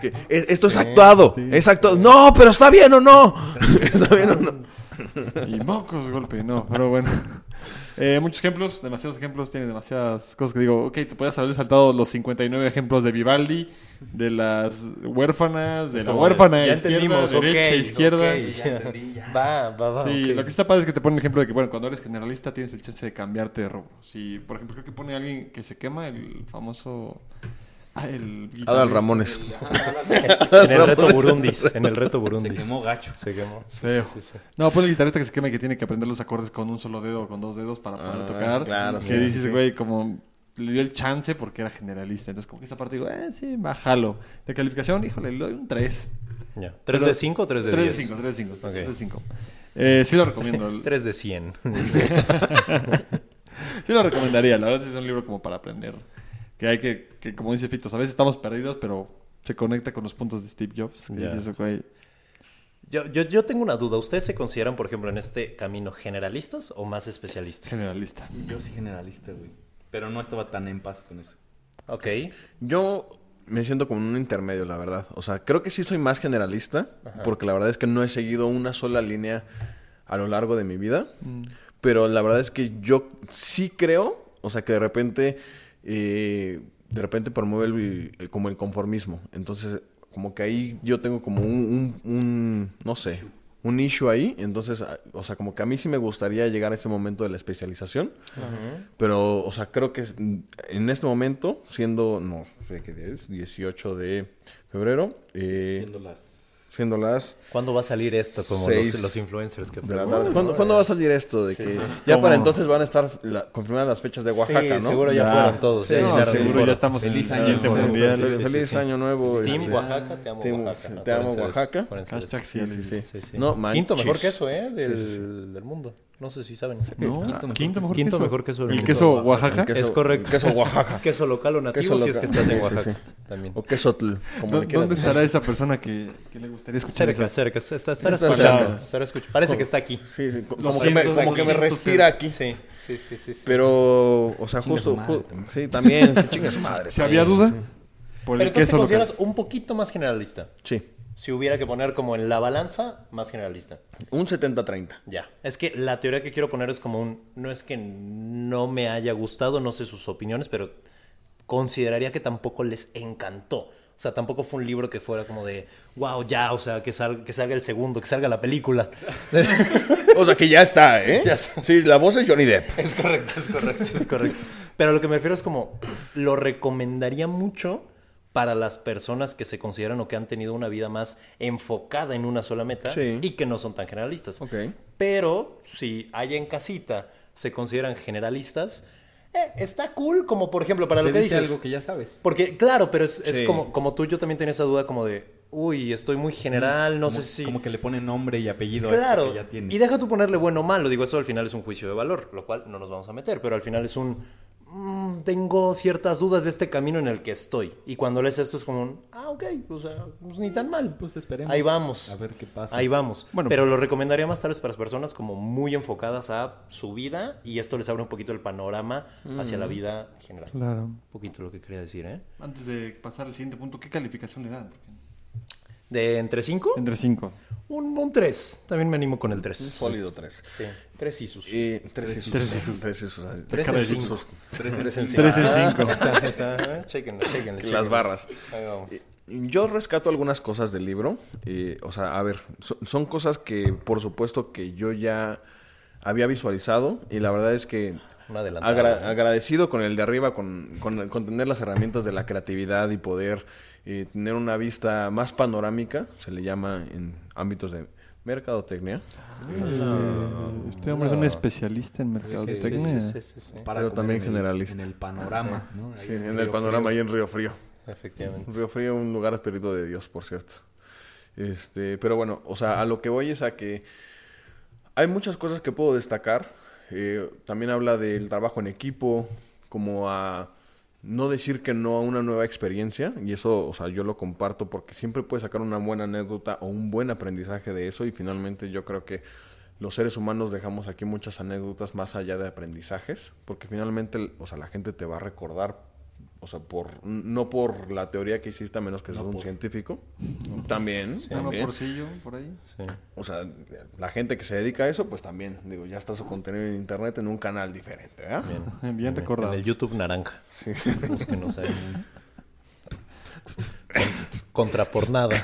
que es- esto es actuado. Es actuado. No, pero está bien o no. está bien o no. Y mocos, golpe, no, pero bueno. Eh, muchos ejemplos, demasiados ejemplos, tiene demasiadas cosas que digo, ok, te puedes haber saltado los 59 ejemplos de Vivaldi, de las huérfanas, de la huérfana, ya izquierda, entendimos, derecha, ok, izquierda. ok. Ya entendí, ya. Va, va, va. Sí, lo que está padre es que te pone el ejemplo de que, bueno, cuando eres generalista tienes el chance de cambiarte de rubro. Si, por ejemplo, creo que pone alguien que se quema, el famoso... Ah, el... Adal Ramones. En el reto Burundis. En el reto Se Burundis. quemó gacho. Se quemó. Sí, Feo. sí, sí, sí. No, pone el guitarrista que se quema y que tiene que aprender los acordes con un solo dedo o con dos dedos para poder Ah, tocar. claro, que sí, dices, güey, como le dio el chance porque era generalista. Entonces, como que esa parte digo, eh, sí, bájalo. De calificación, híjole, le doy un 3. Ya. ¿3 de 5 o 3 de 3 10? de 5, 3 de 5. Ok. 3 de 5. Eh, sí lo recomiendo. el- 3 de 100. sí lo recomendaría. La verdad es que es un libro como para aprender. Que hay que, que como dice Fitos, a veces estamos perdidos, pero se conecta con los puntos de Steve Jobs. Que güey, Yo, yo, yo tengo una duda. ¿Ustedes se consideran, por ejemplo, en este camino generalistas o más especialistas? generalista. Yo sí generalista, güey. Pero no estaba tan en paz con eso. Ok. Yo me siento como un intermedio, la verdad. O sea, creo que sí soy más generalista, porque la verdad es que no he seguido una sola línea a lo largo de mi vida. Pero la verdad es que yo sí creo, o sea, que de repente, eh, de repente promueve el, el- como el conformismo. Entonces, como que ahí yo tengo como un, un- un- no sé, un issue ahí. Entonces, a- o sea, como que a mí sí me gustaría llegar a ese momento de la especialización. Pero, o sea, creo que en este momento, siendo, no sé qué día es, 18 de febrero, eh, Siendo las... siendo las ¿Cuándo va a salir esto? Como Seis los, los influencers que de la tarde. ¿Cuándo, cuándo va a salir esto? De que ya ¿Cómo? para entonces van a estar la- confirmadas las fechas de Oaxaca, sí, ¿no? seguro ya, Ya. fueron todos. Sí, Seguro ya estamos en el Feliz año mundial. Feliz, sí, feliz sí. año nuevo. Team este, Oaxaca, te amo Team- Oaxaca. te amo eso, Oaxaca. eso. Hashtag sí. Sí, Sí, sí. No, Quinto mejor manches. queso, ¿eh? Del, del mundo. No sé si saben. No, quinto mejor, Quinto queso. mejor queso del ¿El queso Oaxaca? Queso- es correcto. Queso Oaxaca. queso local o nativo Queso si es que estás en Sí, sí, Oaxaca. sí. También. O quesotl, como ¿Dó- le quieras ¿Dónde estará esa persona que, que le gustaría escuchar Cerca, esas? cerca. Está, está, Está escuchando. Está escuchando. Parece que está aquí. Sí, sí, como, que me, como que respira aquí. Sí, sí, sí, sí. sí. Pero, o sea, justo... madre ju- también. sí, también. Chinga su madre. Si había duda, por Pero el tú te queso local. consideras un poquito más generalista. Sí. Si hubiera que poner como en la balanza, más generalista. Un 70-30. Ya. Es que la teoría que quiero poner es como un. No es que no me haya gustado, no sé sus opiniones, pero consideraría que tampoco les encantó. O sea, tampoco fue un libro que fuera como de, wow, ya, o sea, que, sal- que salga el segundo, que salga la película. O sea, que ya está, ¿eh? Ya está. Sí, la voz es Johnny Depp. Es correcto, es correcto, es correcto. Pero lo que me refiero es como, lo recomendaría mucho para las personas que se consideran o que han tenido una vida más enfocada en una sola meta Sí. y que no son tan generalistas. Ok. Pero si allá en casita se consideran generalistas, eh, está cool, como por ejemplo para lo Te que dice dices. algo que ya sabes. Porque, claro, pero es, como, como tú, yo también tenía esa duda como de, uy, estoy muy general, no como, sé si... Como que le pone nombre y apellido a Claro, esto que ya tiene. y deja tú ponerle bueno o malo, digo, eso al final es un juicio de valor, lo cual no nos vamos a meter, pero al final es un, mm, tengo ciertas dudas de este camino en el que estoy, y cuando lees esto es como un, ah, ok, o sea, pues ni tan mal, Pues esperemos. ahí vamos, A ver qué pasa. ahí vamos, Bueno. pero lo recomendaría más tal vez para las personas como muy enfocadas a su vida, y esto les abre un poquito el panorama hacia la vida general. Claro. Un poquito lo que quería decir, ¿eh? Antes de pasar al siguiente punto, ¿qué calificación le dan? ¿De entre 5? Entre 5. Un, un 3, también me animo con el 3. Sólido 3. Sí, 3 Isus. Eh, tres Isus. Tres Isus. Tres Isus. Tres en cinco. Tres en Tres en cinco. Está, está. Chéquenlo, chéquenlo, Las barras. Ahí vamos. Yo rescato algunas cosas del libro. eh, o sea, a ver, so- son cosas que por supuesto que yo ya había visualizado y la verdad es que agradecido con el de arriba, con, con- con tener las herramientas de la creatividad y poder eh, tener una vista más panorámica, se le llama en ámbitos de mercadotecnia. Este, este hombre es un especialista en Sí, sí, mercadotecnia. sí, sí, sí, sí. Para pero también en el- generalista. En el panorama, ¿no? Sí, en el panorama Frío. ahí en Río Frío. Efectivamente. Río Frío, un lugar espíritu de Dios, por cierto. Este, pero bueno, o sea, a lo que voy es a que hay muchas cosas que puedo destacar. Eh, también habla del trabajo en equipo, como a no decir que no a una nueva experiencia. Y eso, o sea, yo lo comparto porque siempre puedes sacar una buena anécdota o un buen aprendizaje de eso. Y finalmente yo creo que los seres humanos dejamos aquí muchas anécdotas más allá de aprendizajes. Porque finalmente, o sea, la gente te va a recordar o sea, por, no por la teoría que hiciste, a menos que seas un científico. También, Uno también. porcillo por ahí. Sí. O sea, la gente que se dedica a eso, pues también, digo, ya está su contenido en internet en un canal diferente, ¿verdad? Bien. Bien recordado. En el YouTube naranja. Búsquenos ahí. Contra por nada.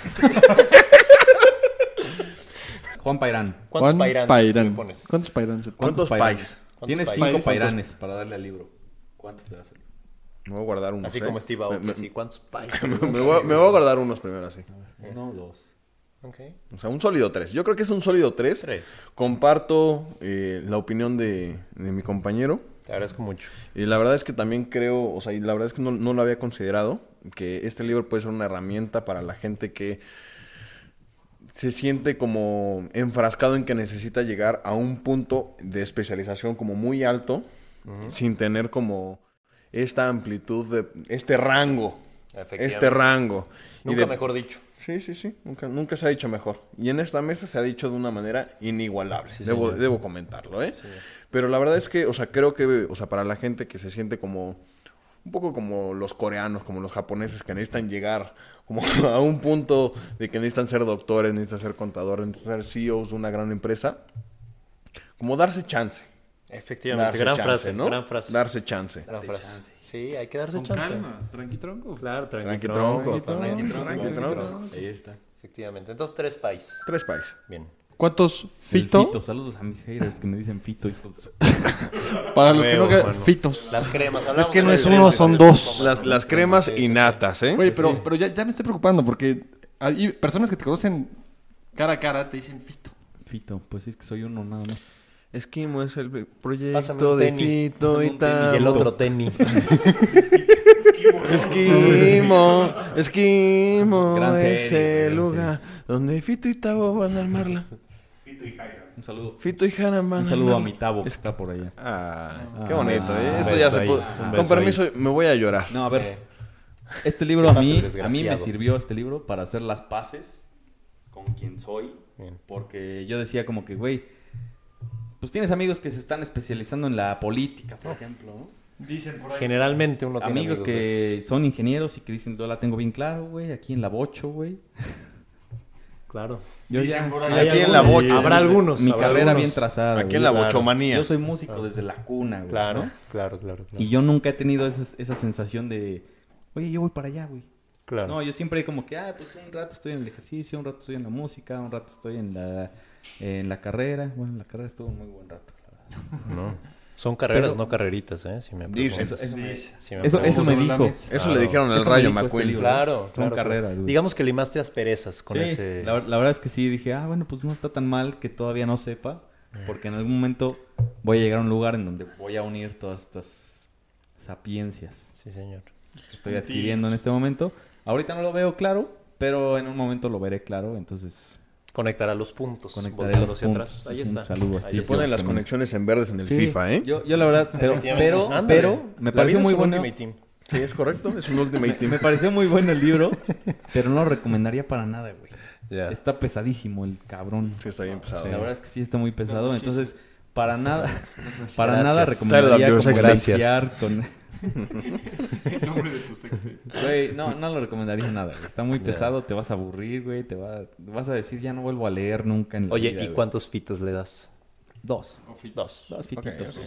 Juan Pairán. ¿Cuántos Juan pairanes Pairán. le pones? ¿Cuántos Pairán? se- ¿Cuántos pairán? pais? Tienes ¿Cuántos cinco pairanes para darle al libro. ¿Cuántos le das? Me voy a guardar unos. Así ¿eh? como Steve Aoki, Me. ¿Cuántos pais? me- me voy, a- me voy a guardar unos primero, así. Uno, dos. Ok. O sea, un sólido 3. Yo creo que es un sólido 3. Tres. Comparto eh, la opinión de, de mi compañero. Te agradezco mucho. Y la verdad es que también creo, o sea, y la verdad es que no, no lo había considerado, que este libro puede ser una herramienta para la gente que se siente como enfrascado en que necesita llegar a un punto de especialización como muy alto, sin tener como esta amplitud de este rango, este rango. Y Nunca de- mejor dicho. Sí, sí, sí, nunca, nunca se ha dicho mejor. Y en esta mesa se ha dicho de una manera inigualable. Sí, debo, señor. debo comentarlo, ¿eh? Pero la verdad es que, o sea, creo que, o sea, para la gente que se siente como, un poco como los coreanos, como los japoneses que necesitan llegar como a un punto de que necesitan ser doctores, necesitan ser contadores, necesitan ser CEOs de una gran empresa, como darse chance. Efectivamente. Darse gran chance, frase, ¿no? gran frase. Darse chance. Gran frase. chance. Sí, hay que darse Con chance. calma, tranqui tronco. Claro, tranqui, Tranqui tronco, tronco, tranqui tranqui tronco. Tranqui tronco. Ahí está. Efectivamente. Entonces, tres países. Tres países. Bien. ¿Cuántos fito? Fito. Saludos a mis haters que me dicen Fito, hijos de su... Para los que no mano. fitos. Las cremas. Es que no es uno, son dos. Las, las cremas y natas, ¿eh? Oye, pero, pero ya, ya me estoy preocupando porque hay personas que te conocen cara a cara, te dicen fito. Fito, pues sí, es que soy uno nada más. Esquimo es el Pásame proyecto un de tenis. Fito Pásame y un tenis. Tamo. Y el otro tenis. Esquimo, Esquimo Gran es serie, el gran lugar donde Fito y Tabo van a armarla. Un saludo. Fito y Hanan van Un a saludo a armarla. mi Tabo que está por allá. Ah, qué Ah, bonito, un ¿eh? Esto beso ya se ahí, pudo. un Con beso permiso, me voy a llorar. No, a ver. Sí. Este libro ¿Qué a pasa, mí, el a mí me desgraciado? sirvió este libro para hacer las paces con quien soy. Bien. Porque yo decía como que, güey, pues tienes amigos que se están especializando en la política, por ejemplo, ¿no? Dicen por ahí. Generalmente uno tiene Amigos de que son ingenieros y que dicen, yo la tengo bien claro, güey, aquí en la bocho, güey. Claro. Yo Dicen ya... por ahí. Aquí en la bocha. Habrá algunos. Mi habrá carrera algunos. bien trazada. Aquí en la claro. bochomanía. Yo soy músico desde la cuna, güey. Claro, ¿no? claro, claro, claro. Y yo nunca he tenido esa, esa sensación de, oye, yo voy para allá, güey. Claro. No, yo siempre como que, ah, pues un rato estoy en el ejercicio, un rato estoy en la música, un rato estoy en la, en la carrera. Bueno, en la carrera estuvo un muy buen rato. la verdad. No. Son carreras, Pero- no carreritas, ¿eh? Si me Dicen. Eso, eso me, Si me eso, eso me preguntas. dijo. Eso Claro. le dijeron al Rayo este McQueen. libro. Claro, Son claro, carreras. Digamos que limaste asperezas con Sí, ese... la, la verdad es que sí, dije, ah, bueno, pues no está tan mal que todavía no sepa, porque en algún momento voy a llegar a un lugar en donde voy a unir todas estas sapiencias Sí, señor. que estoy adquiriendo en este momento. Ahorita no lo veo claro, pero en un momento lo veré claro, entonces Conectará los puntos. conectaré volteando los hacia puntos. atrás. Ahí está. saludo a Ahí ponen las también. conexiones en verdes en el Sí, FIFA, ¿eh? Yo, yo la verdad, pero, pero, me pareció muy es un bueno. Ultimate Team. Sí, es correcto. Es un Ultimate Team. Me pareció muy bueno el libro, pero no lo recomendaría para nada, güey. Está pesadísimo el cabrón. Sí, está bien pesado. La verdad es que sí está muy pesado, No, sí, entonces para nada, para Gracias. nada recomendaría como con, El nombre de tus textos. güey, no, no lo recomendaría nada, güey. está muy pesado, te vas a aburrir, güey, te va, vas a decir ya no vuelvo a leer nunca en la Oye, vida, ¿y güey. cuántos fitos le das? Dos, O fito. Dos. dos fititos.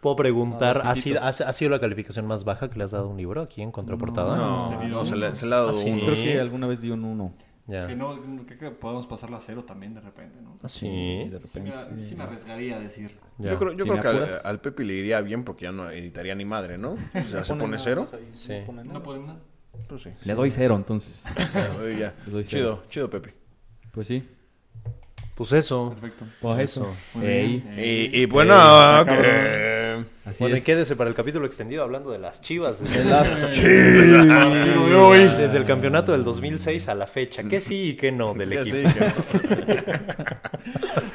Puedo preguntar, No, ¿ha sido, ha, ha sido la calificación más baja que le has dado a un libro aquí en Contraportada? No, se le, se le ha dado Ah, sí. uno. Creo que alguna vez dio un uno. Que no, creo que podemos pasarla a cero también de repente, ¿no? Ah, sí. de Sí repente. me, sí. sí me arriesgaría a decir. Yo creo, yo creo que al, al Pepe le iría bien porque ya no editaría ni madre, ¿no? O sea, se pone cero. ahí, Sí. no pone nada. No pueden nada. Pues sí. Le doy cero, entonces. Oye, ya. Le doy Chido, chido, Pepe. Pues sí. Pues eso. Perfecto. Pues eso. Ey, Y, y bueno, que... así Bueno, y es. quédese para el capítulo extendido hablando de las chivas. Desde, de hoy. desde el campeonato del 2006 a la fecha. ¿Qué sí y qué no del equipo? sí, que-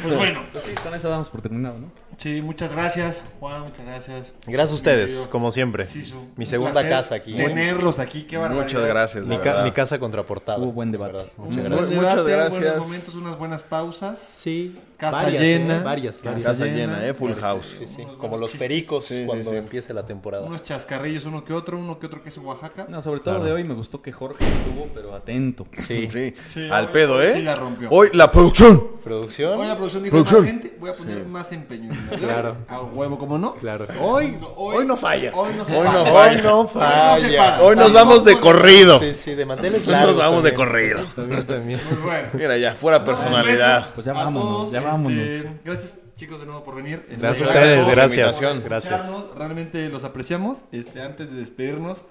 Pues bueno. Pues sí, con eso damos por terminado, ¿no? Sí, muchas gracias, Juan, muchas gracias. Gracias a ustedes, Bienvenido. como siempre. Sí, su- Mi un segunda casa aquí. Tenerlos aquí, qué barbaridad. Muchas gracias. Mi, ca- mi casa contraportada. Hubo buen de debate. Muchas buen gracias. Muchas debate, gracias. Buenos momentos, unas buenas pausas. Sí. Casa varias, llena. ¿eh? Varias, varias. Casa llena. llena, ¿eh? Full house. Sí, sí. Unos Como los chistes. pericos Sí, cuando sí. empiece la temporada. Unos chascarrillos, uno que otro, uno que otro que es Oaxaca. No, sobre todo Claro. de hoy me gustó que Jorge estuvo, pero atento. Sí. Sí, Sí, al pedo, ¿eh? sí la rompió. Hoy la producción. Producción. Hoy la producción dijo Producción. más gente, voy a poner más empeño. ¿verdad? Claro. A huevo, como no. Claro. Hoy, hoy no falla. Hoy no se Hoy no Hoy falla. no Hoy no falla. Hoy nos vamos de corrido. Sí, sí, de manteles Nos largos. vamos de también. corrido. También, también. Pues bueno. Mira ya, pura personalidad. Pues ya vámonos, ya este, vámonos. gracias chicos de nuevo por venir. Este, Gracias a Gracias ustedes, gracias. Gracias. Realmente los apreciamos. Este, antes de despedirnos,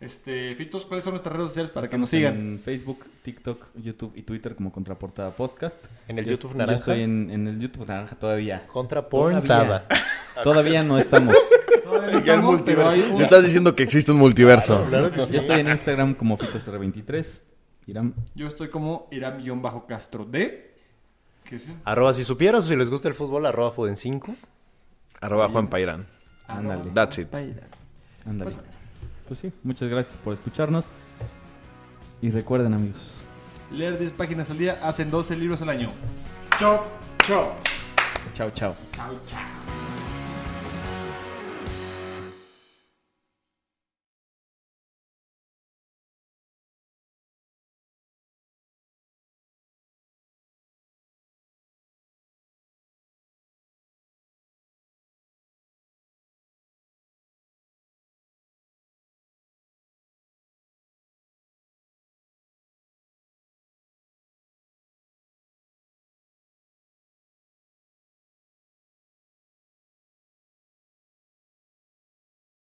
este, Fitos, ¿cuáles son nuestras redes sociales para que nos sigan? En Facebook, TikTok, YouTube y Twitter como Contraportada Podcast. En el Yo- YouTube yo Naranja. estoy en, en el YouTube Naranja todavía. Contraportada. Todavía no estamos. Todavía no Ya el estamos, pero hay multiverso. un- Me estás diciendo que existe un multiverso. Claro que sí. Yo estoy en Instagram como FitosR23. Irán. Yo estoy como Iram-Castro D. ¿Qué es? Arroba si supieras, si les gusta el fútbol, arroba Foden 5. Arroba Juan Pairán. Ándale. That's it. Ándale. Pues sí, muchas gracias por escucharnos. Y recuerden, amigos. Leer 10 páginas al día hacen 12 libros al año. Chao, chao. Chao, chao. Chao, chao.